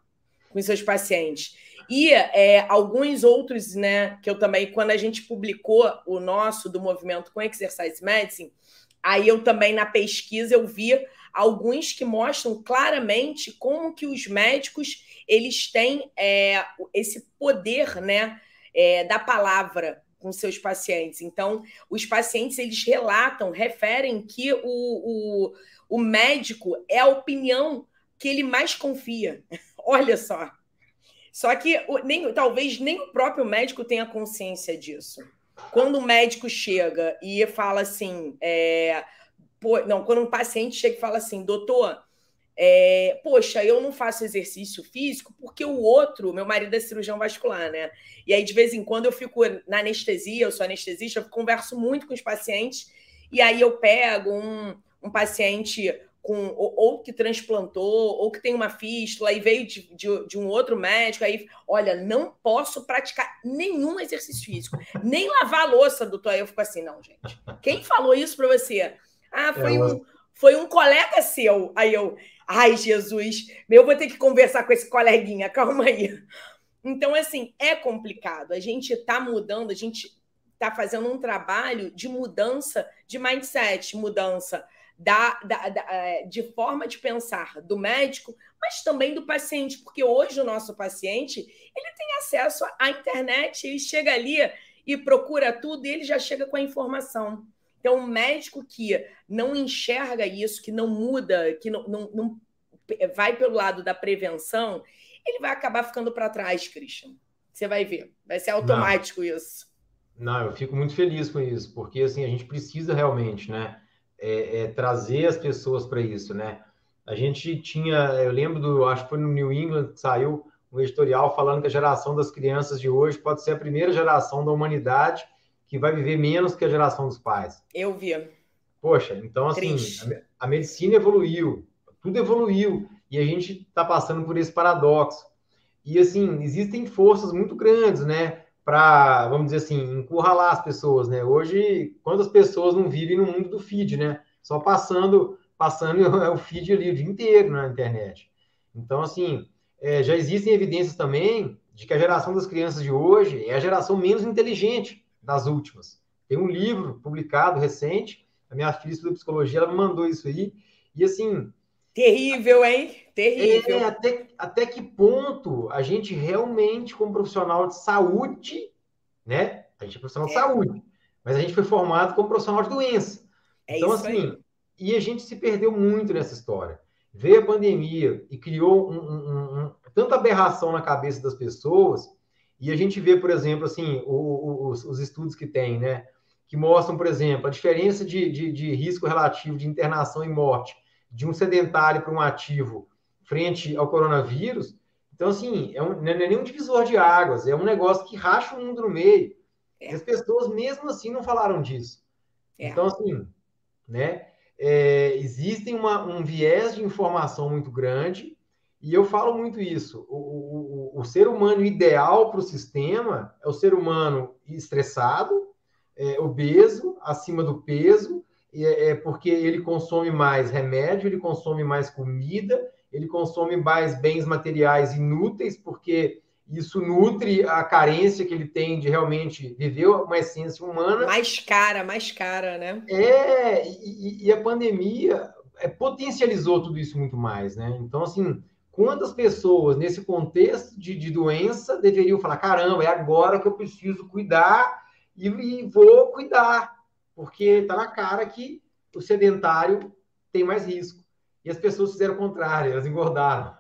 com seus pacientes. E é, alguns outros, né, que eu também, quando a gente publicou o nosso do movimento com Exercise Medicine, aí eu também na pesquisa eu vi alguns que mostram claramente como que os médicos eles têm é, esse poder, né, é, da palavra com seus pacientes. Então, os pacientes eles relatam, referem que o, o, o médico é a opinião que ele mais confia. Olha só. Só que nem, talvez nem o próprio médico tenha consciência disso. Quando o médico chega e fala assim, é, pô, não, quando um paciente chega e fala assim, doutor, é, poxa, eu não faço exercício físico porque o outro, meu marido é cirurgião vascular, né? E aí, de vez em quando, eu fico na anestesia, eu sou anestesista, eu converso muito com os pacientes, e aí eu pego um, um paciente com ou, ou, que transplantou, ou que tem uma fístula e veio de, de, de, um outro médico, aí, olha, não posso praticar nenhum exercício físico, nem lavar a louça, doutor. Aí eu fico assim, não, gente. Quem falou isso para você? Ah, foi, é, um, foi um colega seu. Aí eu, ai, Jesus, eu vou ter que conversar com esse coleguinha, calma aí. Então, assim, é complicado. A gente está mudando, a gente está fazendo um trabalho de mudança de mindset, mudança da, da, da, é, de forma de pensar do médico, mas também do paciente, porque hoje o nosso paciente ele tem acesso à internet, ele chega ali e procura tudo e ele já chega com a informação. Então, o médico que não enxerga isso, que não muda, que não, não, não vai pelo lado da prevenção, ele vai acabar ficando para trás, Christian. Você vai ver, vai ser automático não. isso. Não, eu fico muito feliz com isso, porque assim a gente precisa realmente, né? É, é, trazer as pessoas para isso, né? A gente tinha, eu lembro do, acho que foi no New England que saiu um editorial falando que a geração das crianças de hoje pode ser a primeira geração da humanidade que vai viver menos que a geração dos pais. Eu vi. Poxa, então assim, a, a medicina evoluiu, tudo evoluiu e a gente está passando por esse paradoxo. E assim, existem forças muito grandes, né? Para, vamos dizer assim, encurralar as pessoas, né? Hoje, quantas pessoas não vivem no mundo do feed, né? Só passando, passando o feed ali o dia inteiro na internet. Então, assim, é, já existem evidências também de que a geração das crianças de hoje é a geração menos inteligente das últimas. Tem um livro publicado recente, a minha filha estuda psicologia, ela me mandou isso aí, e assim... Terrível, hein? Terrível. É, até, até que ponto a gente realmente, como profissional de saúde, né? A gente é profissional é. de saúde, mas a gente foi formado como profissional de doença. É então, assim, aí. e a gente se perdeu muito nessa história. Veio a pandemia e criou um, um, um, tanta aberração na cabeça das pessoas, e a gente vê, por exemplo, assim, o, os, os, estudos que tem, né? que mostram, por exemplo, a diferença de, de, de risco relativo de internação e morte de um sedentário para um ativo frente ao coronavírus. Então, assim, é um, não é nenhum divisor de águas, é um negócio que racha o mundo no meio. É. E as pessoas, mesmo assim, não falaram disso. É. Então, assim, né? É, existem uma, um viés de informação muito grande, e eu falo muito isso. O, o, o ser humano ideal para o sistema é o ser humano estressado, é, obeso, acima do peso, é, é porque ele consome mais remédio, ele consome mais comida, ele consome mais bens materiais inúteis, porque isso nutre a carência que ele tem de realmente viver uma essência humana. Mais cara, mais cara, né? É, e, e a pandemia é, potencializou tudo isso muito mais, né? Então, assim, quantas pessoas nesse contexto de, de doença deveriam falar: caramba, é agora que eu preciso cuidar e, e vou cuidar, porque está na cara que o sedentário tem mais risco. E as pessoas fizeram o contrário, elas engordaram.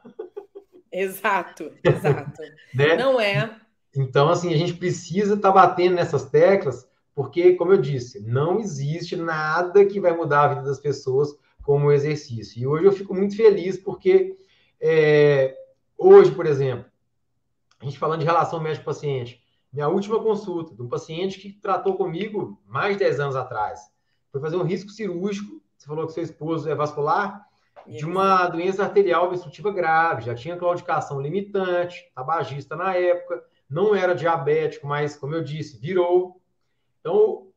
Exato, exato. né? Não é. Então, assim, a gente precisa estar tá batendo nessas teclas, porque, como eu disse, não existe nada que vai mudar a vida das pessoas como o exercício. E hoje eu fico muito feliz porque é, hoje, por exemplo, a gente falando de relação médico-paciente, minha última consulta de um paciente que tratou comigo mais de 10 anos atrás, foi fazer um risco cirúrgico. Você falou que seu esposo é vascular? de uma doença arterial obstrutiva grave, já tinha claudicação limitante, tabagista na época, não era diabético, mas, como eu disse, virou. Então,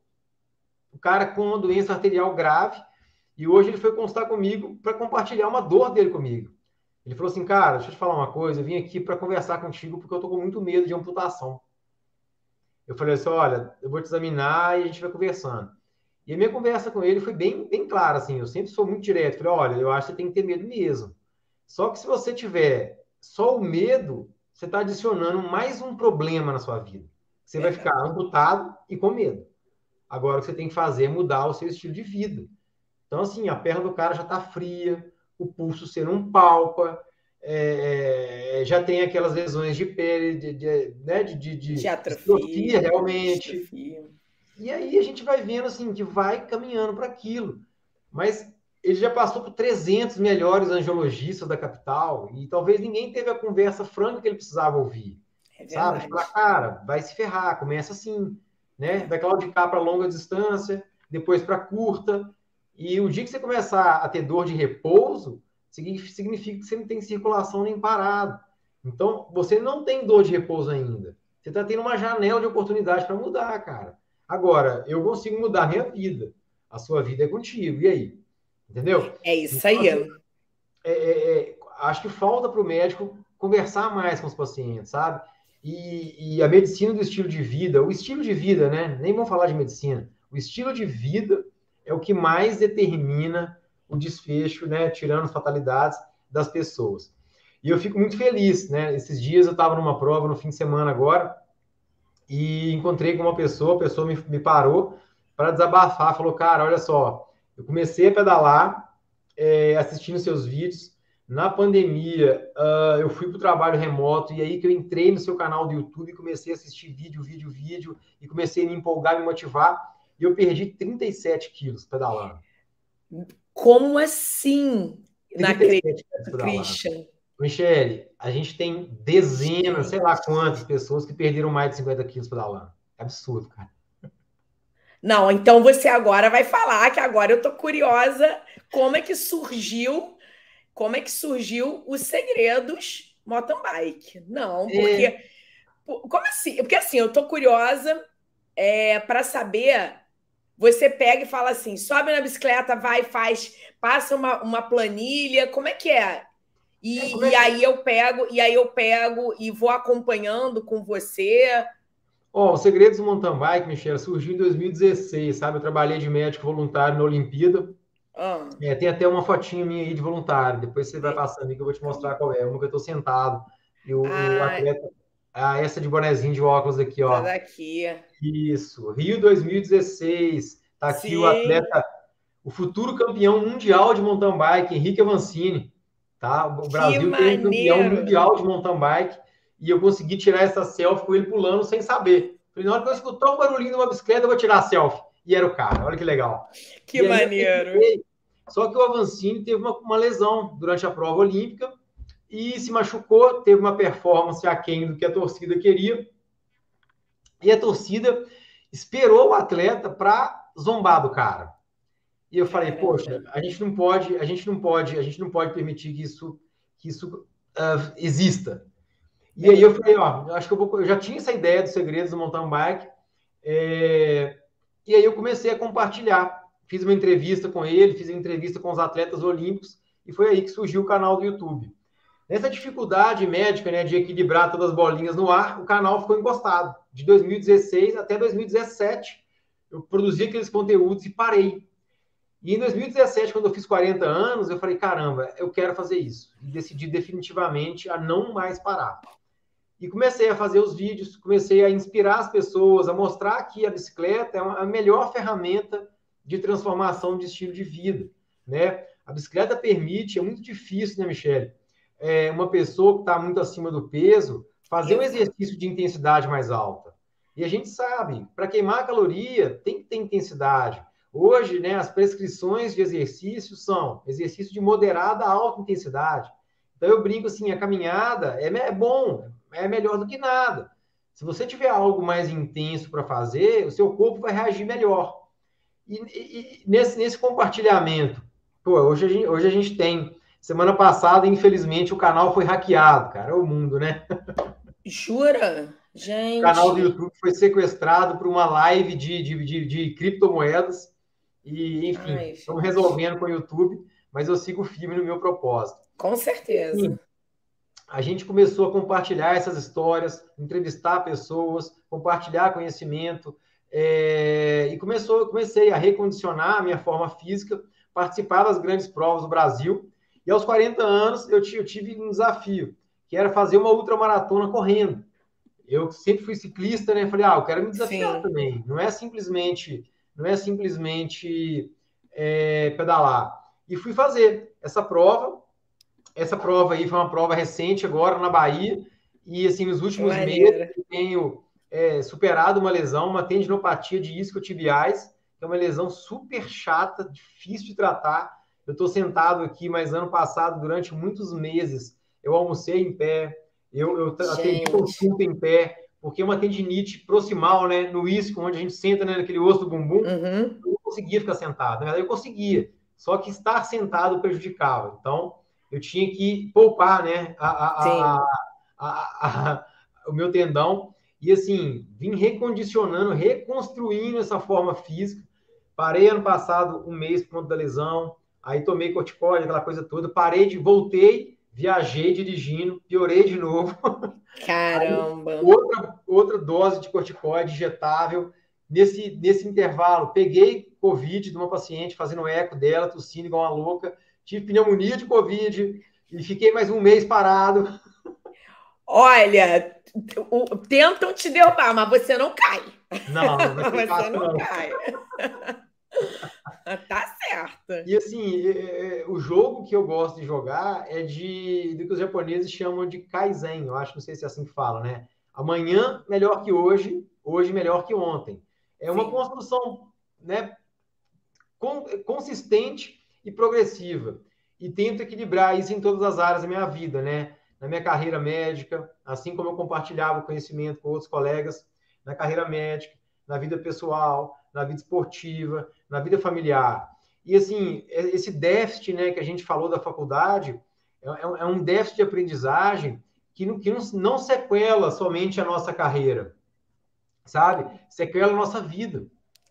o cara com doença arterial grave, e hoje ele foi constar comigo para compartilhar uma dor dele comigo. Ele falou assim, cara, deixa eu te falar uma coisa, eu vim aqui para conversar contigo porque eu tô com muito medo de amputação. Eu falei assim, olha, eu vou te examinar e a gente vai conversando. E a minha conversa com ele foi bem, bem clara, assim, eu sempre sou muito direto. Falei, olha, eu acho que você tem que ter medo mesmo. Só que se você tiver só o medo, você está adicionando mais um problema na sua vida. Você vai ficar amputado e com medo. Agora, o que você tem que fazer é mudar o seu estilo de vida. Então, assim, a perna do cara já está fria, o pulso você não palpa, é, é, já tem aquelas lesões de pele, de, de, né, de, de, de, de atrofia, realmente. Atrofia. E aí a gente vai vendo assim que vai caminhando para aquilo. Mas ele já passou por 300 melhores angiologistas da capital e talvez ninguém teve a conversa franca que ele precisava ouvir. É sabe? Falar, cara, vai se ferrar, começa assim, né? Vai claudicar para longa distância, depois para curta. E o dia que você começar a ter dor de repouso, significa que você não tem circulação nem parado. Então, você não tem dor de repouso ainda. Você está tendo uma janela de oportunidade para mudar, cara. Agora, eu consigo mudar minha vida. A sua vida é contigo. E aí? Entendeu? É isso então, aí. Assim, é, é, é, acho que falta para o médico conversar mais com os pacientes, sabe? E, e, a medicina do estilo de vida, o estilo de vida, né? Nem vamos falar de medicina. O estilo de vida é o que mais determina o desfecho, né? Tirando as fatalidades das pessoas. E eu fico muito feliz, né? Esses dias eu estava numa prova no fim de semana agora e encontrei com uma pessoa, a pessoa me, me parou para desabafar, falou, cara, olha só, eu comecei a pedalar é, assistindo seus vídeos, na pandemia uh, eu fui para o trabalho remoto e aí que eu entrei no seu canal do YouTube e comecei a assistir vídeo, vídeo, vídeo e comecei a me empolgar, me motivar e eu perdi 37 quilos pedalando. Como assim? Na acredito, Christian. Michele, a gente tem dezenas, sei lá quantas pessoas que perderam mais de 50 quilos pedalando. É absurdo, cara. Não, então você agora vai falar que agora eu tô curiosa como é que surgiu, como é que surgiu os segredos mountain bike. Não, é. porque é. como assim? Porque assim, eu tô curiosa é, para saber. Você pega e fala assim, sobe na bicicleta, vai, faz, passa uma, uma planilha, como é que é? E, é, e aí eu pego, e aí eu pego e vou acompanhando com você. Ó, oh, o Segredos do Mountain Bike, Michelle, surgiu em 2016, sabe? Eu trabalhei de médico voluntário na Olimpíada. Ah. É, tem até uma fotinha minha aí de voluntário. Depois você vai passando aí que eu vou te mostrar qual é. Uma que eu tô sentado. E o, ah. o atleta. Ah, essa de bonezinho de óculos aqui, ó. Tá daqui. Isso. Rio 2016. Tá aqui Sim. o atleta, o futuro campeão mundial de mountain bike, Henrique Avancini. Tá? O Brasil que tem um campeão mundial de mountain bike e eu consegui tirar essa selfie com ele pulando sem saber. Falei, na hora que eu escutar um barulhinho de uma bicicleta, eu vou tirar a selfie. e era o cara. Olha que legal. Que e maneiro. Só que o Avancini teve uma, uma, lesão durante a prova olímpica e se machucou, teve uma performance aquém do que a torcida queria. E a torcida esperou o atleta para zombar do cara. E eu falei, poxa, a gente não pode, a gente não pode, a gente não pode permitir que isso, que isso uh, exista. E aí eu falei, ó, eu acho que eu vou, eu já tinha essa ideia dos segredos do mountain bike, é, e aí eu comecei a compartilhar. Fiz uma entrevista com ele, fiz uma entrevista com os atletas olímpicos, e foi aí que surgiu o canal do YouTube. Nessa dificuldade médica, né, de equilibrar todas as bolinhas no ar, o canal ficou encostado. De 2016 até 2017, eu produzi aqueles conteúdos e parei. E em 2017, quando eu fiz 40 anos, eu falei: caramba, eu quero fazer isso. E decidi definitivamente a não mais parar. E comecei a fazer os vídeos, comecei a inspirar as pessoas, a mostrar que a bicicleta é a melhor ferramenta de transformação de estilo de vida. Né? A bicicleta permite, é muito difícil, né, Michele? É, uma pessoa que está muito acima do peso fazer um exercício de intensidade mais alta. E a gente sabe, para queimar caloria, tem que ter intensidade. Hoje, né, as prescrições de exercício são exercício de moderada a alta intensidade. Então, eu brinco assim, a caminhada é, é bom, é melhor do que nada. Se você tiver algo mais intenso para fazer, o seu corpo vai reagir melhor. E, e, e nesse, nesse compartilhamento, pô, hoje a, gente, hoje a gente tem. Semana passada, infelizmente, o canal foi hackeado, cara. É o mundo, né? Jura? Gente. O canal do YouTube foi sequestrado por uma live de, de, de, de criptomoedas. E, enfim, estamos resolvendo com o YouTube, mas eu sigo firme no meu propósito. Com certeza. E a gente começou a compartilhar essas histórias, entrevistar pessoas, compartilhar conhecimento, é, e começou, comecei a recondicionar a minha forma física, participar das grandes provas do Brasil. E aos 40 anos eu, eu tive um desafio, que era fazer uma ultramaratona correndo. Eu sempre fui ciclista, né? Falei, ah, eu quero me desafiar Sim. também. Não é simplesmente não é simplesmente é, pedalar. E fui fazer essa prova. Essa prova aí foi uma prova recente agora na Bahia. E assim, nos últimos meses eu tenho é, superado uma lesão, uma tendinopatia de isquiotibiais, que é uma lesão super chata, difícil de tratar. Eu estou sentado aqui, mas ano passado, durante muitos meses, eu almocei em pé, eu, eu atendi consulta em pé, porque é uma tendinite proximal, né, no isco, onde a gente senta né, naquele osso do bumbum, uhum. eu não conseguia ficar sentado. Na verdade, eu conseguia, só que estar sentado prejudicava. Então, eu tinha que poupar, né, a, a, a, o meu tendão. E assim, vim recondicionando, reconstruindo essa forma física. Parei ano passado um mês por conta da lesão, aí tomei corticóide, aquela coisa toda, parei de, voltei, viajei dirigindo, piorei de novo. Caramba! Aí, outra, outra dose de corticoide injetável. Nesse, nesse intervalo, peguei Covid de uma paciente, fazendo eco dela, tossindo igual uma louca. Tive pneumonia de Covid e fiquei mais um mês parado. Olha, tentam te derrubar, mas você não cai. Não, não você não, não cai. tá certo. E assim, é, é, o jogo que eu gosto de jogar é de do que os japoneses chamam de Kaizen. Eu acho, não sei se é assim que fala, né? Amanhã melhor que hoje, hoje melhor que ontem. É uma Sim. construção, né, consistente e progressiva. E tento equilibrar isso em todas as áreas da minha vida, né? Na minha carreira médica, assim como eu compartilhava o conhecimento com outros colegas, na carreira médica, na vida pessoal, na vida esportiva, na vida familiar. E assim, é, esse déficit né, que a gente falou da faculdade é, é, é um déficit de aprendizagem que não, que não sequela somente a nossa carreira, sabe? Sequela a nossa vida.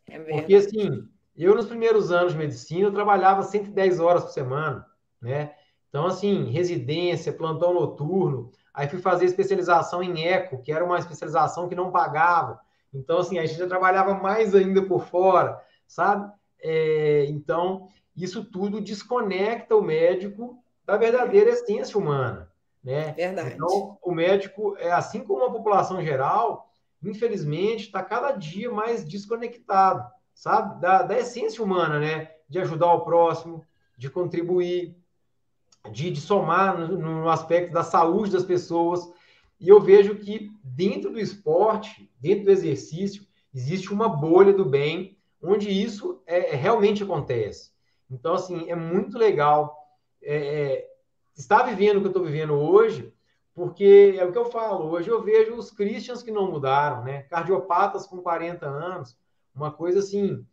É Porque assim, eu nos primeiros anos de medicina eu trabalhava 110 horas por semana, né? Então, assim, residência, plantão noturno, aí fui fazer especialização em eco, que era uma especialização que não pagava. Então, assim, a gente já trabalhava mais ainda por fora, sabe? É, então, isso tudo desconecta o médico da verdadeira essência humana, né? Verdade. Então, o médico, é assim como a população geral, infelizmente, está cada dia mais desconectado, sabe? Da, da essência humana, né? De ajudar o próximo, de contribuir, de, de somar no, no aspecto da saúde das pessoas. E eu vejo que dentro do esporte, dentro do exercício, existe uma bolha do bem, onde isso é, é, realmente acontece. Então, assim, é muito legal é, é estar vivendo o que eu estou vivendo hoje, porque é o que eu falo, hoje eu vejo os Christians que não mudaram, né? Cardiopatas com 40 anos, uma coisa assim,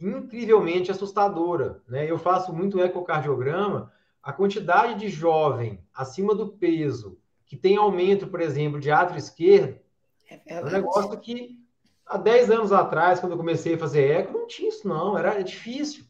incrivelmente assustadora, né? Eu faço muito ecocardiograma, a quantidade de jovem acima do peso que tem aumento, por exemplo, de átrio esquerdo, é, é um negócio que há 10 anos atrás, quando eu comecei a fazer eco, não tinha isso não, era difícil,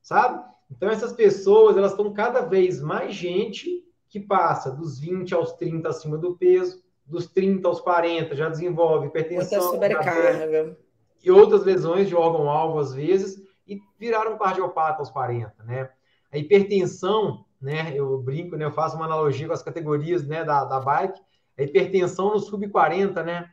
sabe? Então essas pessoas, elas estão cada vez mais gente que passa dos 20 aos 30 acima do peso, dos 30 aos 40 já desenvolve hipertensão, Muita sobrecarga. E outras lesões de órgão-alvo às vezes, e viraram cardiopata aos 40, né? A hipertensão, né? Eu brinco, né? Eu faço uma analogia com as categorias, né? Da, da bike. A hipertensão no sub-40, né?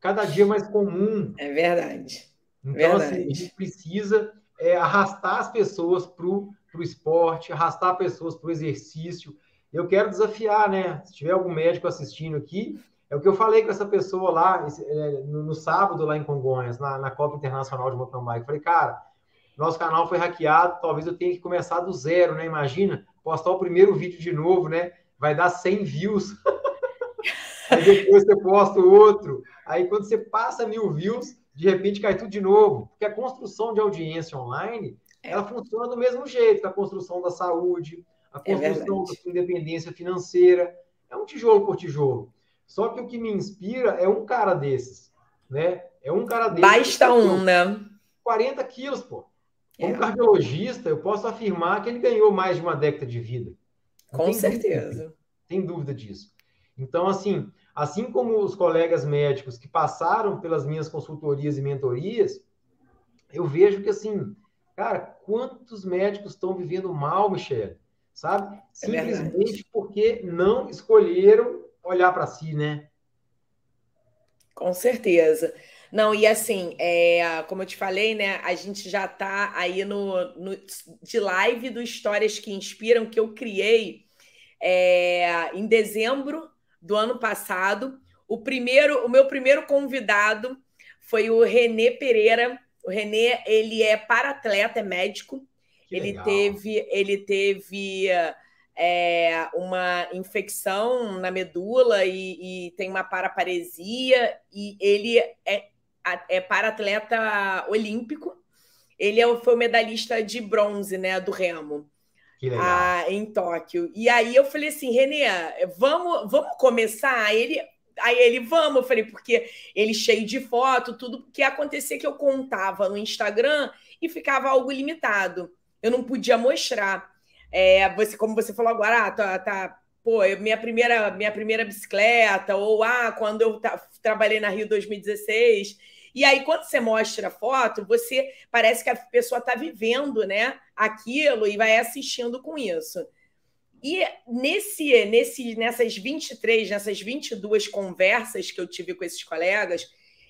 Cada dia mais comum. É verdade. Então, verdade. assim, a gente precisa é, arrastar as pessoas para o esporte, arrastar pessoas para o exercício. Eu quero desafiar, né? Se tiver algum médico assistindo aqui, é o que eu falei com essa pessoa lá é, no, no sábado, lá em Congonhas, na, na Copa Internacional de Mountain Bike. Falei, cara, nosso canal foi hackeado, talvez eu tenha que começar do zero, né? Imagina, postar o primeiro vídeo de novo, né? Vai dar 100 views. Aí depois você posta outro. Aí quando você passa mil views, de repente cai tudo de novo. Porque a construção de audiência online é. ela funciona do mesmo jeito, a construção da saúde, a é construção é da sua independência financeira, é um tijolo por tijolo. Só que o que me inspira é um cara desses, né? É um cara desses. Basta um, né? 40 quilos, pô. Como é. cardiologista, eu posso afirmar que ele ganhou mais de uma década de vida. Não Com certeza. Dúvida, tem dúvida disso. Então, assim, assim como os colegas médicos que passaram pelas minhas consultorias e mentorias, eu vejo que, assim, Cara, quantos médicos estão vivendo mal, Michele? Sabe? É Simplesmente é porque não escolheram olhar para si, né? Com certeza. Não, e assim, é, como eu te falei, né? A gente já está aí no, no, de live do Histórias que Inspiram, que eu criei é, em dezembro do ano passado. O primeiro, o meu primeiro convidado foi o Renê Pereira, o Renê, ele é para-atleta, é médico. Que ele legal. teve, ele teve é, uma infecção na medula e, e tem uma paraparesia e ele é, é para-atleta olímpico. Ele é foi o medalhista de bronze, né, do remo. Ah, em Tóquio. E aí eu falei assim, Renê, vamos, vamos começar? Ele Aí ele, vamos, eu falei, porque ele cheio de foto, tudo, que acontecia que eu contava no Instagram e ficava algo limitado. Eu não podia mostrar. É, você, como você falou agora, ah, tá, tá pô, minha primeira, minha primeira bicicleta, ou ah, quando eu trabalhei na Rio 2016. E aí, quando você mostra a foto, você parece que a pessoa está vivendo né, aquilo e vai assistindo com isso. E nesse, nesse, nessas 23, nessas 22 conversas que eu tive com esses colegas,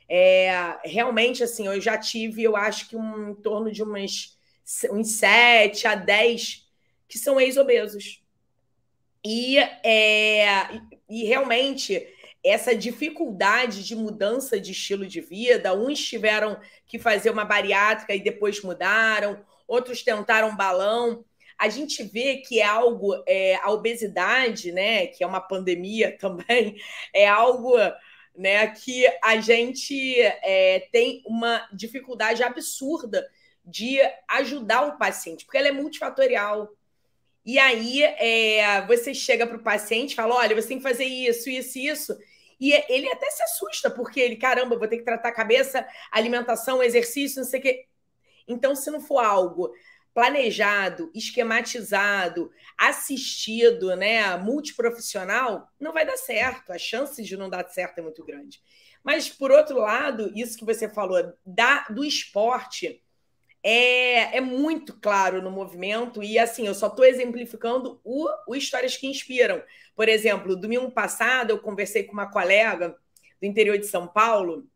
é, realmente, assim, eu já tive, eu acho que um, em torno de umas, uns 7 a 10 que são ex-obesos. E, é, e realmente, essa dificuldade de mudança de estilo de vida, uns tiveram que fazer uma bariátrica e depois mudaram, outros tentaram balão a gente vê que é algo, é, a obesidade, né, que é uma pandemia também, é algo né, que a gente é, tem uma dificuldade absurda de ajudar o paciente, porque ela é multifatorial. E aí é, você chega para o paciente e fala: olha, você tem que fazer isso, isso, isso. E ele até se assusta, porque ele, caramba, vou ter que tratar a cabeça, alimentação, exercício, não sei o quê. Então, se não for algo planejado, esquematizado, assistido, né, multiprofissional, não vai dar certo. A chance de não dar certo é muito grande. Mas, por outro lado, isso que você falou da, do esporte é, é muito claro no movimento, e assim, eu só estou exemplificando o, o Histórias que Inspiram. Por exemplo, domingo passado eu conversei com uma colega do interior de São Paulo,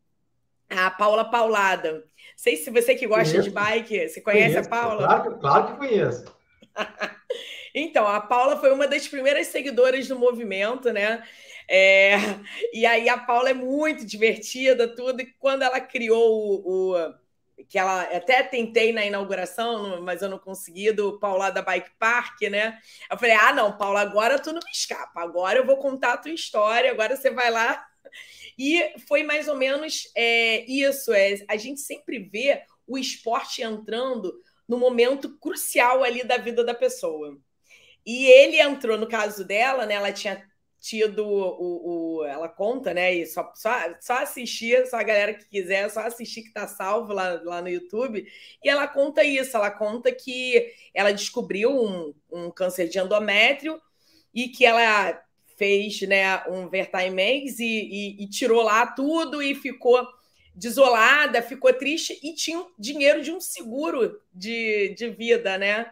a Paula Paulada. Sei se você que gosta conheço. de bike, você conhece conheço. a Paula? Claro, claro que conheço. então, a Paula foi uma das primeiras seguidoras do movimento, né? É, e aí a Paula é muito divertida, tudo. E quando ela criou o, o, que ela até tentei na inauguração, mas eu não consegui, do Paula da Bike Park, né? Eu falei: ah, não, Paula, agora tu não me escapa, agora eu vou contar a tua história, agora você vai lá. E foi mais ou menos é, isso. É, a gente sempre vê o esporte entrando no momento crucial ali da vida da pessoa. E ele entrou, no caso dela, né? Ela tinha tido o, o, ela conta, né? E só, só, só assistir, só a galera que quiser, só assistir que tá salvo lá, lá no YouTube. E ela conta isso, ela conta que ela descobriu um, um câncer de endométrio e que ela fez né, um Vertaimex e, e, e tirou lá tudo e ficou desolada, ficou triste e tinha dinheiro de um seguro de, de vida, né?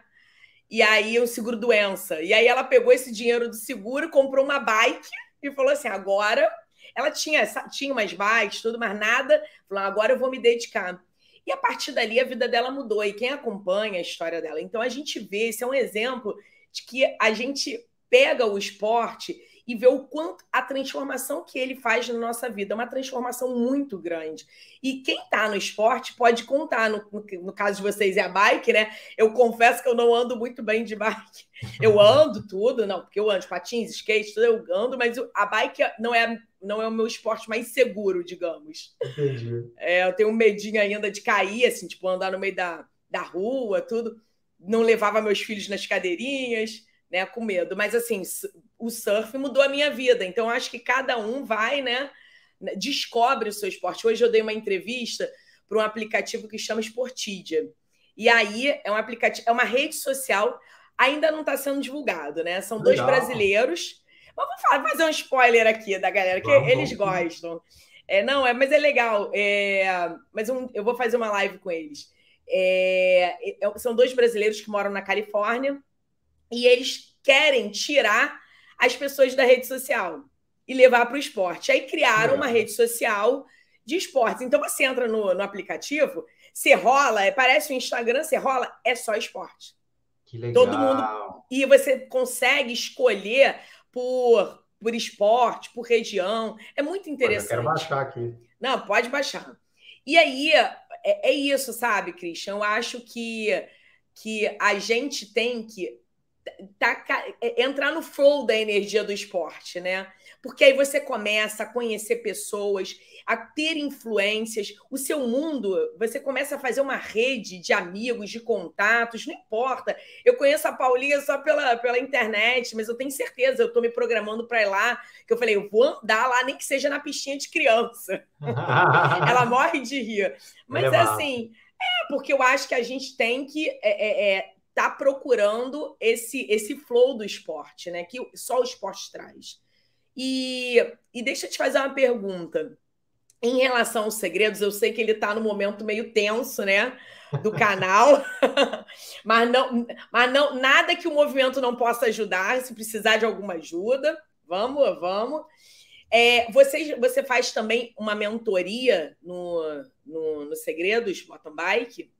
E aí o seguro doença. E aí ela pegou esse dinheiro do seguro, comprou uma bike e falou assim: agora ela tinha, tinha umas bikes, tudo, mas nada. Falou: agora eu vou me dedicar. E a partir dali a vida dela mudou. E quem acompanha a história dela? Então a gente vê, esse é um exemplo de que a gente pega o esporte e ver o quanto a transformação que ele faz na nossa vida é uma transformação muito grande. E quem está no esporte pode contar, no, no, no, caso de vocês é a bike, né? Eu confesso que eu não ando muito bem de bike. Eu ando tudo, não, porque eu ando patins, skate, tudo eu ando, mas a bike não é, não é o meu esporte mais seguro, digamos. Entendi. É, eu tenho um medinho ainda de cair, assim, tipo, andar no meio da, da rua, tudo. Não levava meus filhos nas cadeirinhas né, com medo. Mas assim, o surf mudou a minha vida. Então acho que cada um vai, né, descobre o seu esporte. Hoje eu dei uma entrevista para um aplicativo que chama Sportidia. E aí é um aplicativo, é uma rede social, ainda não está sendo divulgado, né? São dois Legal. brasileiros. Mas vou falar, fazer um spoiler aqui da galera, que vamos, eles gostam. É, não, é, mas é legal. É, mas um, eu vou fazer uma live com eles. É, é são dois brasileiros que moram na Califórnia e eles querem tirar as pessoas da rede social e levar para o esporte. Aí criaram uma rede social de esportes. Então você entra no, no aplicativo, você rola, é, parece o Instagram, você rola, é só esporte. Que legal. Todo mundo. E você consegue escolher por, por esporte, por região. É muito interessante. Eu quero baixar aqui. Não, pode baixar. E aí, é, é isso, sabe, Christian? Eu acho que, que a gente tem que tá, é, entrar no flow da energia do esporte, né? Porque aí você começa a conhecer pessoas, a ter influências, o seu mundo, você começa a fazer uma rede de amigos, de contatos, não importa. Eu conheço a Paulinha só pela, pela internet, mas eu tenho certeza, eu estou me programando para ir lá, que eu falei, eu vou andar lá, nem que seja na piscina de criança. Ela morre de rir. Mas é assim, é, porque eu acho que a gente tem que é, é, é está procurando esse esse flow do esporte, né? Que só o esporte traz. E, e deixa eu te fazer uma pergunta. Em relação aos segredos, eu sei que ele está no momento meio tenso, né? Do canal, mas não, mas não nada que o movimento não possa ajudar. Se precisar de alguma ajuda, vamos, vamos. É, você, você faz também uma mentoria no, no, no Segredos Mountain Bike?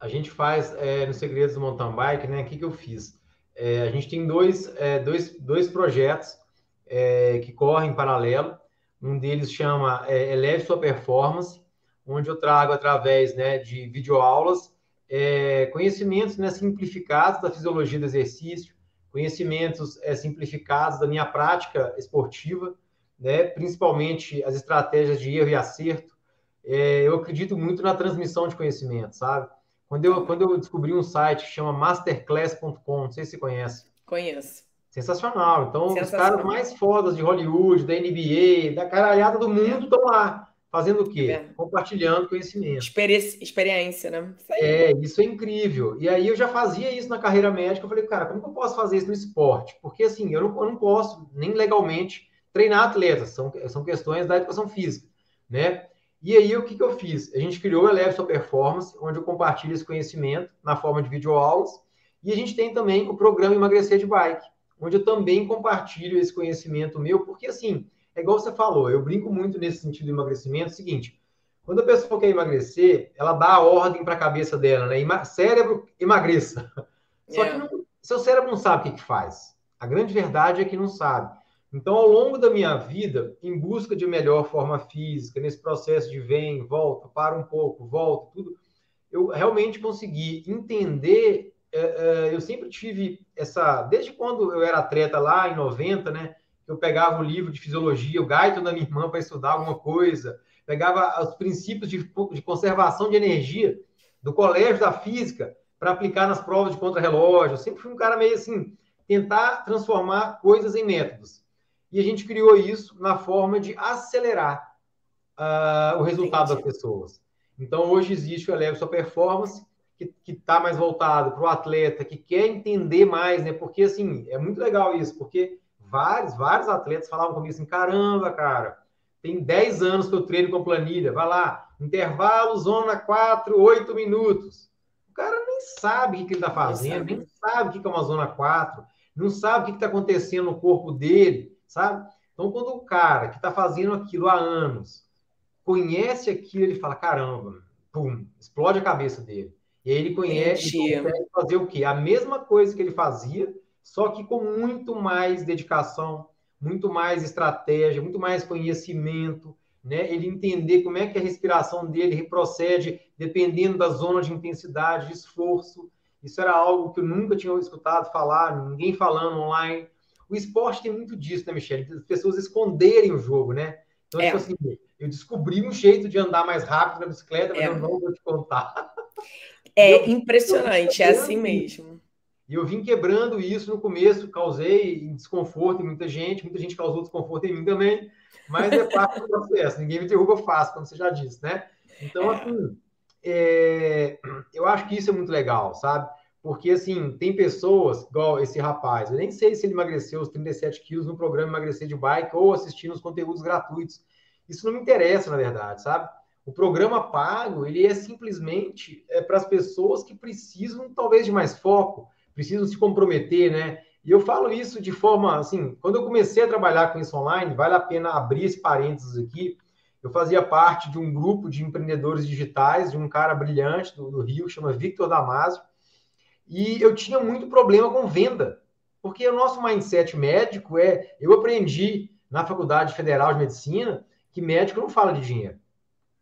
A gente faz é, no Segredos do Mountain Bike, né? O que, que eu fiz? É, a gente tem dois, é, dois, dois projetos é, que correm em paralelo. Um deles chama é, Eleve Sua Performance, onde eu trago, através né, de videoaulas, é, conhecimentos né, simplificados da fisiologia do exercício, conhecimentos é, simplificados da minha prática esportiva, né, principalmente as estratégias de erro e acerto. É, eu acredito muito na transmissão de conhecimento, sabe? Quando eu, quando eu descobri um site que chama masterclass.com, não sei se você conhece. Conheço. Sensacional. Então, Sensacional. os caras mais fodas de Hollywood, da NBA, da caralhada do mundo estão lá. Fazendo o quê? É. Compartilhando conhecimento. experiência, né? Isso é, isso é incrível. E aí eu já fazia isso na carreira médica. Eu falei, cara, como que eu posso fazer isso no esporte? Porque assim, eu não, eu não posso, nem legalmente, treinar atletas. São, são questões da educação física, né? E aí, o que, que eu fiz? A gente criou o Eleve Sua Performance, onde eu compartilho esse conhecimento na forma de videoaulas. E a gente tem também o programa Emagrecer de Bike, onde eu também compartilho esse conhecimento meu, porque assim, é igual você falou, eu brinco muito nesse sentido do emagrecimento, é o seguinte, quando a pessoa quer emagrecer, ela dá a ordem para a cabeça dela, né? Cérebro, emagreça. Só yeah. que não, seu cérebro não sabe o que, que faz. A grande verdade é que não sabe. Então, ao longo da minha vida, em busca de melhor forma física, nesse processo de vem, volta, para um pouco, volta, tudo, eu realmente consegui entender. É, é, eu sempre tive essa. Desde quando eu era atleta lá em 90, né? Eu pegava o livro de fisiologia, o Gaito da minha irmã para estudar alguma coisa, pegava os princípios de, de conservação de energia do colégio da física para aplicar nas provas de contrarrelógio. Eu sempre fui um cara meio assim, tentar transformar coisas em métodos. E a gente criou isso na forma de acelerar uh, o resultado Entendi. das pessoas. Então, hoje existe o Eleve Sua Performance, que está mais voltado para o atleta que quer entender mais, né? Porque, assim, é muito legal isso, porque vários, vários atletas falavam comigo assim, caramba, cara, tem 10 anos que eu treino com planilha, vai lá, intervalo, zona 4, 8 minutos. O cara nem sabe o que, ele está fazendo, nem sabe o que é uma zona 4, não sabe o que está acontecendo no corpo dele, sabe? Então, quando o cara que está fazendo aquilo há anos conhece aquilo, ele fala: caramba, pum, explode a cabeça dele. E aí ele conhece e consegue fazer o quê? A mesma coisa que ele fazia, só que com muito mais dedicação, muito mais estratégia, muito mais conhecimento, né? Ele entender como é que a respiração dele procede dependendo da zona de intensidade, de esforço. Isso era algo que eu nunca tinha escutado falar, ninguém falando online. O esporte tem muito disso, né, Michelle? As pessoas esconderem o jogo, né? Então, é. tipo assim, eu descobri um jeito de andar mais rápido na bicicleta, mas é. eu não vou te contar. É eu, impressionante, eu é assim mesmo. E eu vim quebrando isso no começo, causei desconforto em muita gente, muita gente causou desconforto em mim também, mas é parte do processo, ninguém me derruba fácil, como você já disse, né? Então, é. assim, é, eu acho que isso é muito legal, sabe? Porque, assim, tem pessoas, igual esse rapaz, eu nem sei se ele emagreceu os 37 quilos no programa Emagrecer de Bike ou assistindo os conteúdos gratuitos. Isso não me interessa, na verdade, sabe? O programa pago, ele é simplesmente é, para as pessoas que precisam, talvez, de mais foco, precisam se comprometer, né? E eu falo isso de forma, assim, quando eu comecei a trabalhar com isso online, vale a pena abrir esse parênteses aqui, eu fazia parte de um grupo de empreendedores digitais, de um cara brilhante do, do Rio, chama Victor Damasio, e eu tinha muito problema com venda, porque o nosso mindset médico é, eu aprendi na Faculdade Federal de Medicina, que médico não fala de dinheiro.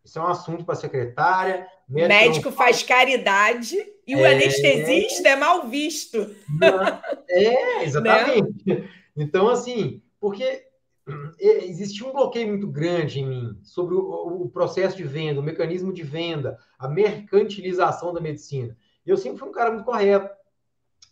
Isso é um assunto para a secretária. Médico, médico faz caridade e o é... anestesista é mal visto. É, exatamente. Né? Então, assim, porque é, existia um bloqueio muito grande em mim sobre o, o, processo de venda, o mecanismo de venda, a mercantilização da medicina. Eu sempre fui um cara muito correto.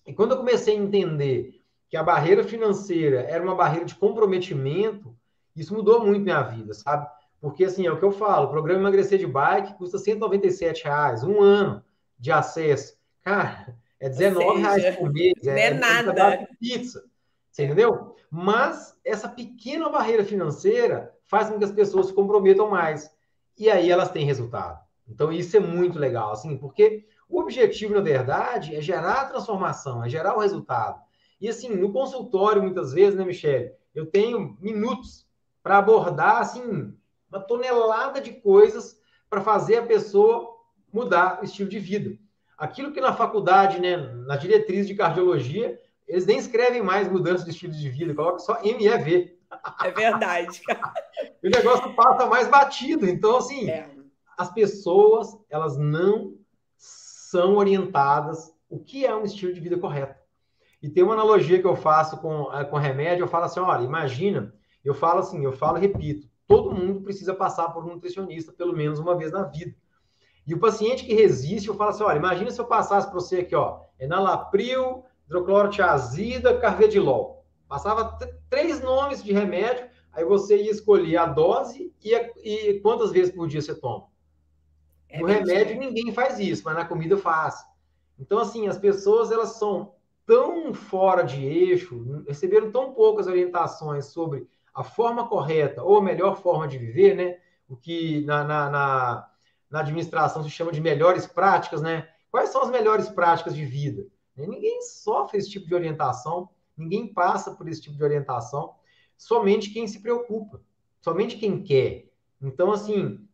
E quando eu comecei a entender que a barreira financeira era uma barreira de comprometimento, isso mudou muito minha vida, sabe? Porque, assim, é o que eu falo, o programa Emagrecer de Bike custa 197 reais, um ano de acesso. Cara, é 19 reais por mês. Não é, é nada. Pizza, você entendeu? Mas essa pequena barreira financeira faz com que as pessoas se comprometam mais. E aí elas têm resultado. Então, isso é muito legal, assim, porque o objetivo, na verdade, é gerar a transformação, é gerar o resultado. E, assim, no consultório, muitas vezes, né, Michele, eu tenho minutos para abordar assim uma tonelada de coisas para fazer a pessoa mudar o estilo de vida. Aquilo que na faculdade, né, na diretriz de cardiologia, eles nem escrevem mais mudança de estilo de vida, colocam só MEV. É verdade. o negócio passa mais batido. Então, assim, é. As pessoas, elas não são orientadas o que é um estilo de vida correto. E tem uma analogia que eu faço com, eh, com remédio, eu falo assim, olha, imagina eu falo assim, eu falo repito, todo mundo precisa passar por um nutricionista pelo menos uma vez na vida. E o paciente que resiste, eu falo assim, olha, imagina se eu passasse para você aqui, ó, enalapril, hidroclorotiazida, carvedilol. Passava três nomes de remédio, aí você ia escolher a dose e, a, e quantas vezes por dia você toma. É no remédio ninguém faz isso, mas na comida faz. Então, assim, as pessoas, elas são tão fora de eixo, receberam tão poucas orientações sobre a forma correta ou a melhor forma de viver, né? O que na, na, na, na administração se chama de melhores práticas, né? Quais são as melhores práticas de vida? Ninguém sofre esse tipo de orientação, ninguém passa por esse tipo de orientação, somente quem se preocupa, somente quem quer. Então, assim,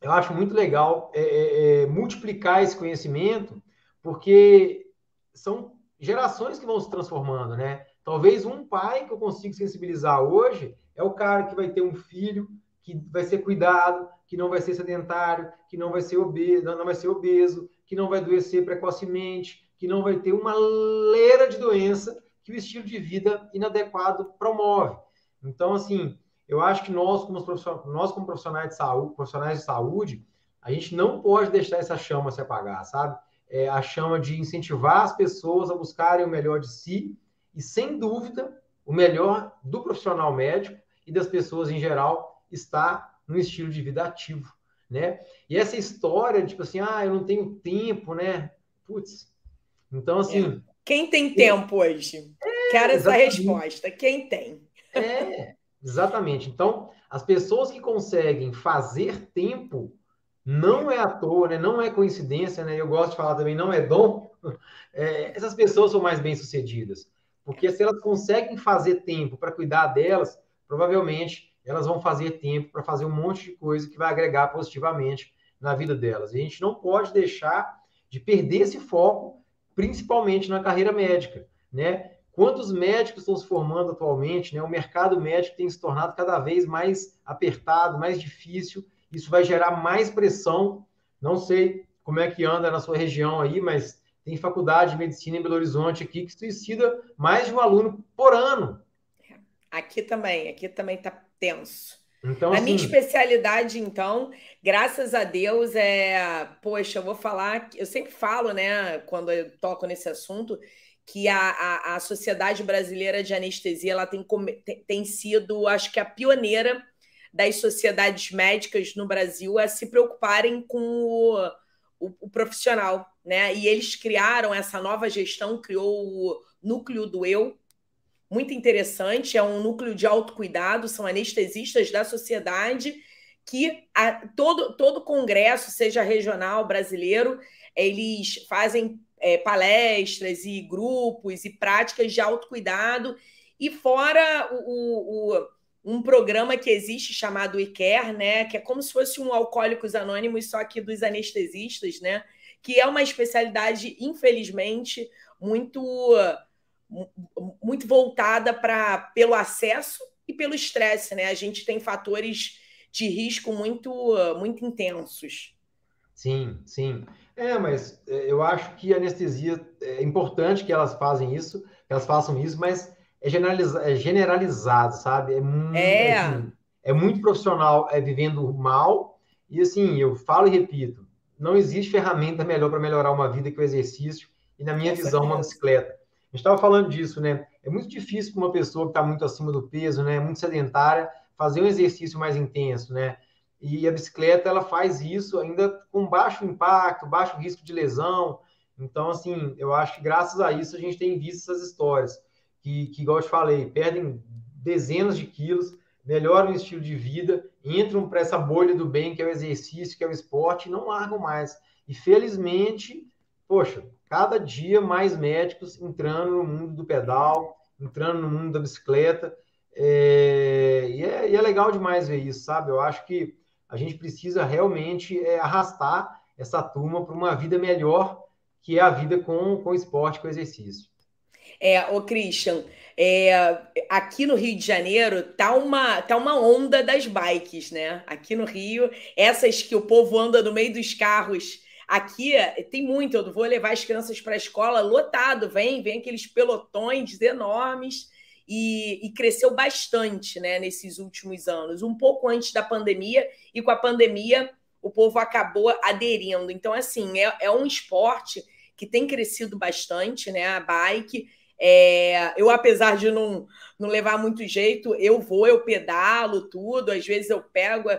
eu acho muito legal é, é, é multiplicar esse conhecimento, porque são gerações que vão se transformando, né? Talvez um pai que eu consigo sensibilizar hoje é o cara que vai ter um filho que vai ser cuidado, que não vai ser sedentário, que não vai ser obeso, não vai ser obeso, que não vai adoecer precocemente, que não vai ter uma leira de doença que o estilo de vida inadequado promove. Então, assim, eu acho que nós, como profissionais, nós, como profissionais de saúde, profissionais de saúde, a gente não pode deixar essa chama se apagar, sabe? É a chama de incentivar as pessoas a buscarem o melhor de si e, sem dúvida, o melhor do profissional médico e das pessoas em geral está no estilo de vida ativo, né? E essa história, tipo assim, ah, eu não tenho tempo, né? Putz. Então, assim. É. Quem tem tempo hoje? É, Quero essa exatamente. resposta. Quem tem? É, exatamente. Então, as pessoas que conseguem fazer tempo não é à toa, né? não é coincidência, né? Eu gosto de falar também, não é dom. É, essas pessoas são mais bem-sucedidas. Porque se elas conseguem fazer tempo para cuidar delas, provavelmente elas vão fazer tempo para fazer um monte de coisa que vai agregar positivamente na vida delas. E a gente não pode deixar de perder esse foco, principalmente na carreira médica, né? Quantos médicos estão se formando atualmente? Né? O mercado médico tem se tornado cada vez mais apertado, mais difícil. Isso vai gerar mais pressão. Não sei como é que anda na sua região aí, mas tem faculdade de medicina em Belo Horizonte aqui que suicida mais de um aluno por ano. Aqui também, aqui também está tenso. Então, a assim... minha especialidade, então, graças a Deus, é. Poxa, eu vou falar. Eu sempre falo, né, quando eu toco nesse assunto, que a, a, a Sociedade Brasileira de Anestesia ela tem, tem sido, acho que, a pioneira das sociedades médicas no Brasil a se preocuparem com o, o, o profissional, né? E eles criaram essa nova gestão, criou o núcleo do eu, muito interessante, é um núcleo de autocuidado, são anestesistas da sociedade que a, todo, todo congresso, seja regional, brasileiro, eles fazem é, palestras e grupos e práticas de autocuidado, e fora o, o, um programa que existe chamado ICARE, né, que é como se fosse um Alcoólicos Anônimos, só que dos anestesistas, né, que é uma especialidade, infelizmente, muito muito voltada para pelo acesso e pelo estresse, né? A gente tem fatores de risco muito muito intensos. Sim, sim. É, mas é, eu acho que a anestesia é importante que elas fazem isso, que elas façam isso, mas é, generaliza, é generalizado, sabe? É muito, é. Assim, é muito profissional é vivendo mal. E assim, eu falo e repito, não existe ferramenta melhor para melhorar uma vida que o exercício e, na minha visão, uma bicicleta. A gente estava falando disso, né? É muito difícil para uma pessoa que está muito acima do peso, né? Muito sedentária, fazer um exercício mais intenso, né? E a bicicleta, ela faz isso ainda com baixo impacto, baixo risco de lesão. Então, assim, eu acho que graças a isso a gente tem visto essas histórias que, que igual eu te falei, perdem dezenas de quilos, melhoram o estilo de vida, entram para essa bolha do bem, que é o exercício, que é o esporte, e não largam mais. E felizmente, poxa, cada dia mais médicos entrando no mundo do pedal, entrando no mundo da bicicleta. É, e, é, e, é, legal demais ver isso, sabe? Eu acho que a gente precisa realmente é, arrastar essa turma para uma vida melhor, que é a vida com, com esporte, com exercício. É, o Christian, é, aqui no Rio de Janeiro tá uma, tá uma onda das bikes, né? Aqui no Rio, essas que o povo anda no meio dos carros Aqui tem muito, eu vou levar as crianças para a escola lotado, vem, vem aqueles pelotões enormes e, e, cresceu bastante né, nesses últimos anos, um pouco antes da pandemia, e com a pandemia o povo acabou aderindo. Então, assim, é, é um esporte que tem crescido bastante, né? A bike. É, eu, apesar de não, não levar muito jeito, eu vou, eu pedalo tudo, às vezes eu pego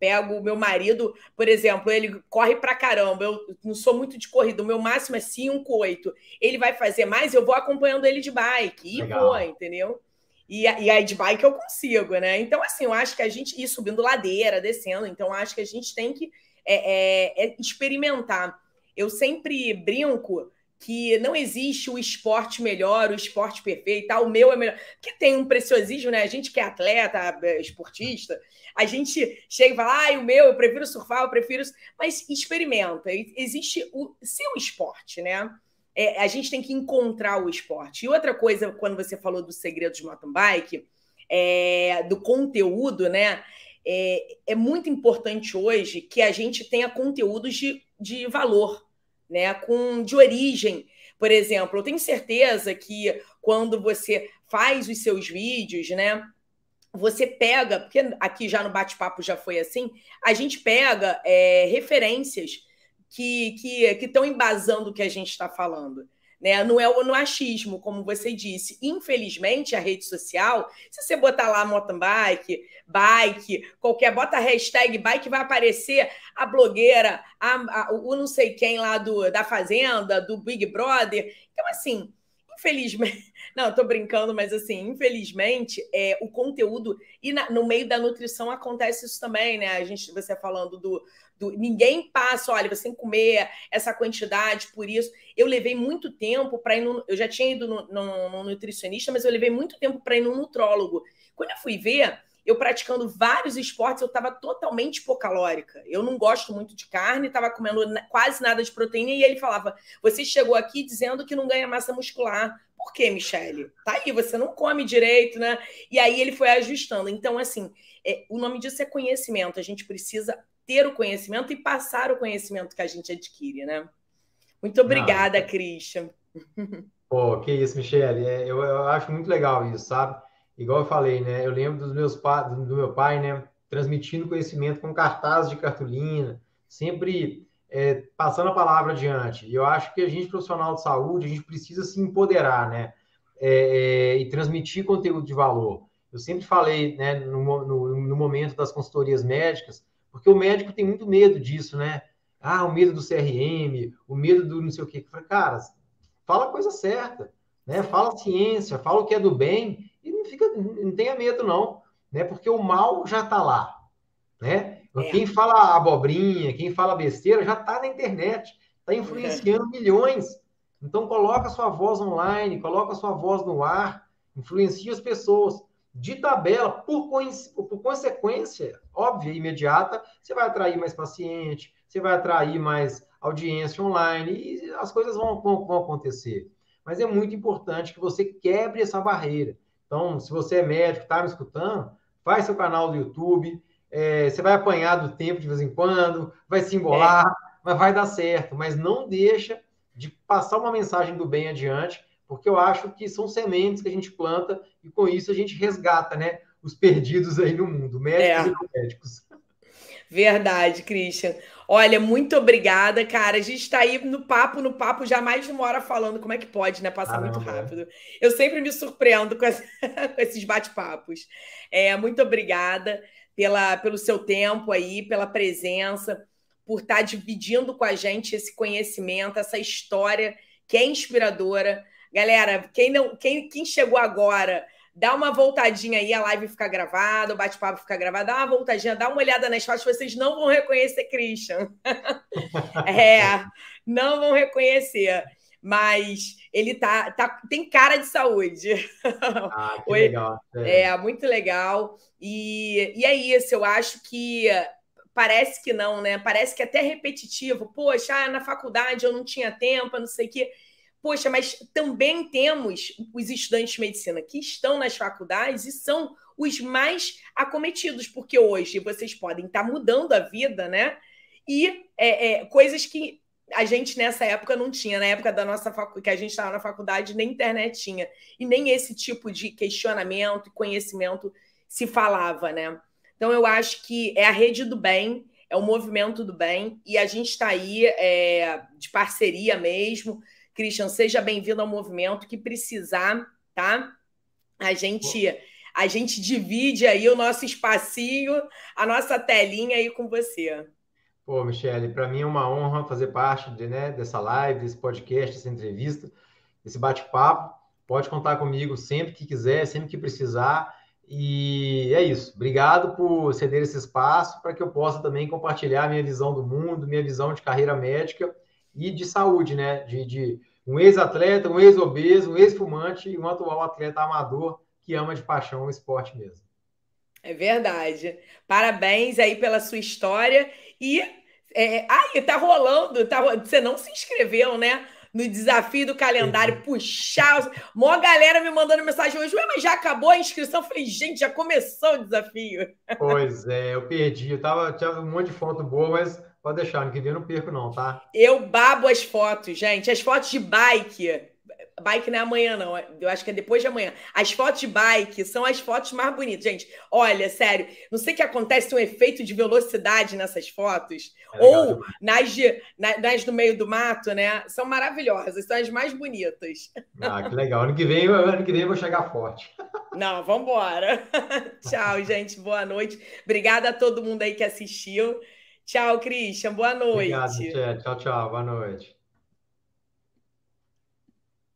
pego o meu marido, por exemplo, ele corre pra caramba, eu não sou muito de corrida, o meu máximo é 5, 8. Ele vai fazer mais, eu vou acompanhando ele de bike e Legal. vou, entendeu? E, e aí de bike eu consigo, né? Então, assim, eu acho que a gente ir subindo ladeira, descendo, então acho que a gente tem que é, é, é experimentar. Eu sempre brinco que não existe o esporte melhor, o esporte perfeito, tá? o meu é melhor. Porque tem um preciosismo, né? A gente que é atleta, é, esportista, a gente chega e fala, ah, o meu, eu prefiro surfar, eu prefiro. Mas experimenta. Existe o seu esporte, né? É, a gente tem que encontrar o esporte. E outra coisa, quando você falou dos segredos de mountain bike, é, do conteúdo, né? é, é muito importante hoje que a gente tenha conteúdos de, de valor, né? Com de origem. Por exemplo, eu tenho certeza que quando você faz os seus vídeos, né? Você pega, porque aqui já no bate-papo já foi assim, a gente pega é, referências que estão que, embasando o que a gente está falando. Né? Não é no achismo, como você disse. Infelizmente, a rede social, se você botar lá mountain bike, bike, qualquer, bota hashtag bike, vai aparecer a blogueira, a, a, o não sei quem lá do, da Fazenda, do Big Brother. Então, assim, infelizmente, não, estou brincando, mas assim, infelizmente, é, o conteúdo, e na, no meio da nutrição acontece isso também, né? A gente, você falando do, do, ninguém passa, olha, você tem que comer essa quantidade por isso. Eu levei muito tempo para ir no, eu já tinha ido no, no, no nutricionista, mas eu levei muito tempo para ir no nutrólogo. Quando eu fui ver, eu praticando vários esportes, eu estava totalmente hipocalórica. Eu não gosto muito de carne, estava comendo quase nada de proteína, e ele falava: Você chegou aqui dizendo que não ganha massa muscular. Por quê, Michele? Tá aí, você não come direito, né? E aí ele foi ajustando. Então, assim, é, o nome disso é conhecimento. A gente precisa ter o conhecimento e passar o conhecimento que a gente adquire, né? Muito obrigada, não. Christian. Pô, que isso, Michele. É, eu, eu acho muito legal isso, sabe? Igual eu falei, né? Eu lembro dos meus do meu pai, né? Transmitindo conhecimento com cartazes de cartolina, sempre é, passando a palavra adiante. E eu acho que a gente, profissional de saúde, a gente precisa se empoderar, né? É, é, e transmitir conteúdo de valor. Eu sempre falei, né, no, no, no, momento das consultorias médicas, porque o médico tem muito medo disso, né? Ah, o medo do CRM, o medo do não sei o quê. Cara, fala a coisa certa, né? Fala ciência, fala o que é do bem não fica, não tenha medo não, né? Porque o mal já está lá, né? É. Quem fala abobrinha, quem fala besteira já está na internet, está influenciando é. milhões. Então coloca sua voz online, coloca sua voz no ar, influencia as pessoas. De tabela, por, por consequência óbvia e imediata, você vai atrair mais paciente, você vai atrair mais audiência online e as coisas vão, vão, vão acontecer. Mas é muito importante que você quebre essa barreira. Então, se você é médico, está me escutando, faz seu canal do YouTube. É, você vai apanhar do tempo de vez em quando, vai se embolar, é. mas vai dar certo. Mas não deixa de passar uma mensagem do bem adiante, porque eu acho que são sementes que a gente planta e com isso a gente resgata, né? Os perdidos aí no mundo, médicos é. e não médicos. Verdade, Christian. Olha, muito obrigada, cara. A gente está aí no papo, no papo, já mais de uma hora falando. Como é que pode, né? Passar muito rápido. Eu sempre me surpreendo com, essa, com esses bate-papos. É, muito obrigada pela, pelo seu tempo aí, pela presença, por estar tá dividindo com a gente esse conhecimento, essa história que é inspiradora. Galera, quem não, quem, quem chegou agora Dá uma voltadinha aí, a live fica gravada, o bate-papo fica gravado. Dá uma voltadinha, dá uma olhada nas fotos, vocês não vão reconhecer Christian. é, não vão reconhecer. Mas ele tá, tá tem cara de saúde. Ah, que legal. É. é, muito legal. E, e é isso, eu acho que parece que não, né? Parece que é até repetitivo. Poxa, ah, na faculdade eu não tinha tempo, não sei o quê. Poxa, mas também temos os estudantes de medicina que estão nas faculdades e são os mais acometidos, porque hoje vocês podem estar mudando a vida, né? E é, é, coisas que a gente nessa época não tinha, na época da nossa facu... que a gente estava na faculdade, nem internet tinha, e nem esse tipo de questionamento e conhecimento se falava, né? Então eu acho que é a rede do bem, é o movimento do bem, e a gente está aí é, de parceria mesmo Christian, seja bem-vindo ao movimento que precisar, tá? A gente a gente divide aí o nosso espacinho, a nossa telinha aí com você. Pô, Michele, para mim é uma honra fazer parte de, né, dessa live, desse podcast, dessa entrevista, desse bate-papo. Pode contar comigo sempre que quiser, sempre que precisar. E é isso. Obrigado por ceder esse espaço para que eu possa também compartilhar minha visão do mundo, minha visão de carreira médica e de saúde, né? De, de um ex-atleta, um ex-obeso, um ex-fumante e um atual atleta amador que ama de paixão o esporte mesmo. É verdade. Parabéns aí pela sua história. E. É, ai, tá rolando. Tá, você não se inscreveu, né? no desafio do calendário, puxar. Mó galera me mandando mensagem hoje, Ué, mas já acabou a inscrição? Eu falei, gente, já começou o desafio. Pois é, eu perdi. Eu tava, tinha um monte de foto boa, mas pode deixar, no que vem eu não perco, não, tá? Eu babo as fotos, gente. As fotos de bike Bike não é amanhã, não. Eu acho que é depois de amanhã. As fotos de bike são as fotos mais bonitas. Gente, olha, sério, não sei o que acontece, um efeito de velocidade nessas fotos. É ou nas, de, nas do meio do mato, né? São maravilhosas, são as mais bonitas. Ah, que legal. Ano que vem, ano que vem eu vou chegar forte. Não, vamos embora. Tchau, gente. Boa noite. Obrigada a todo mundo aí que assistiu. Tchau, Christian. Boa noite. Obrigado, tchau, tchau. Boa noite.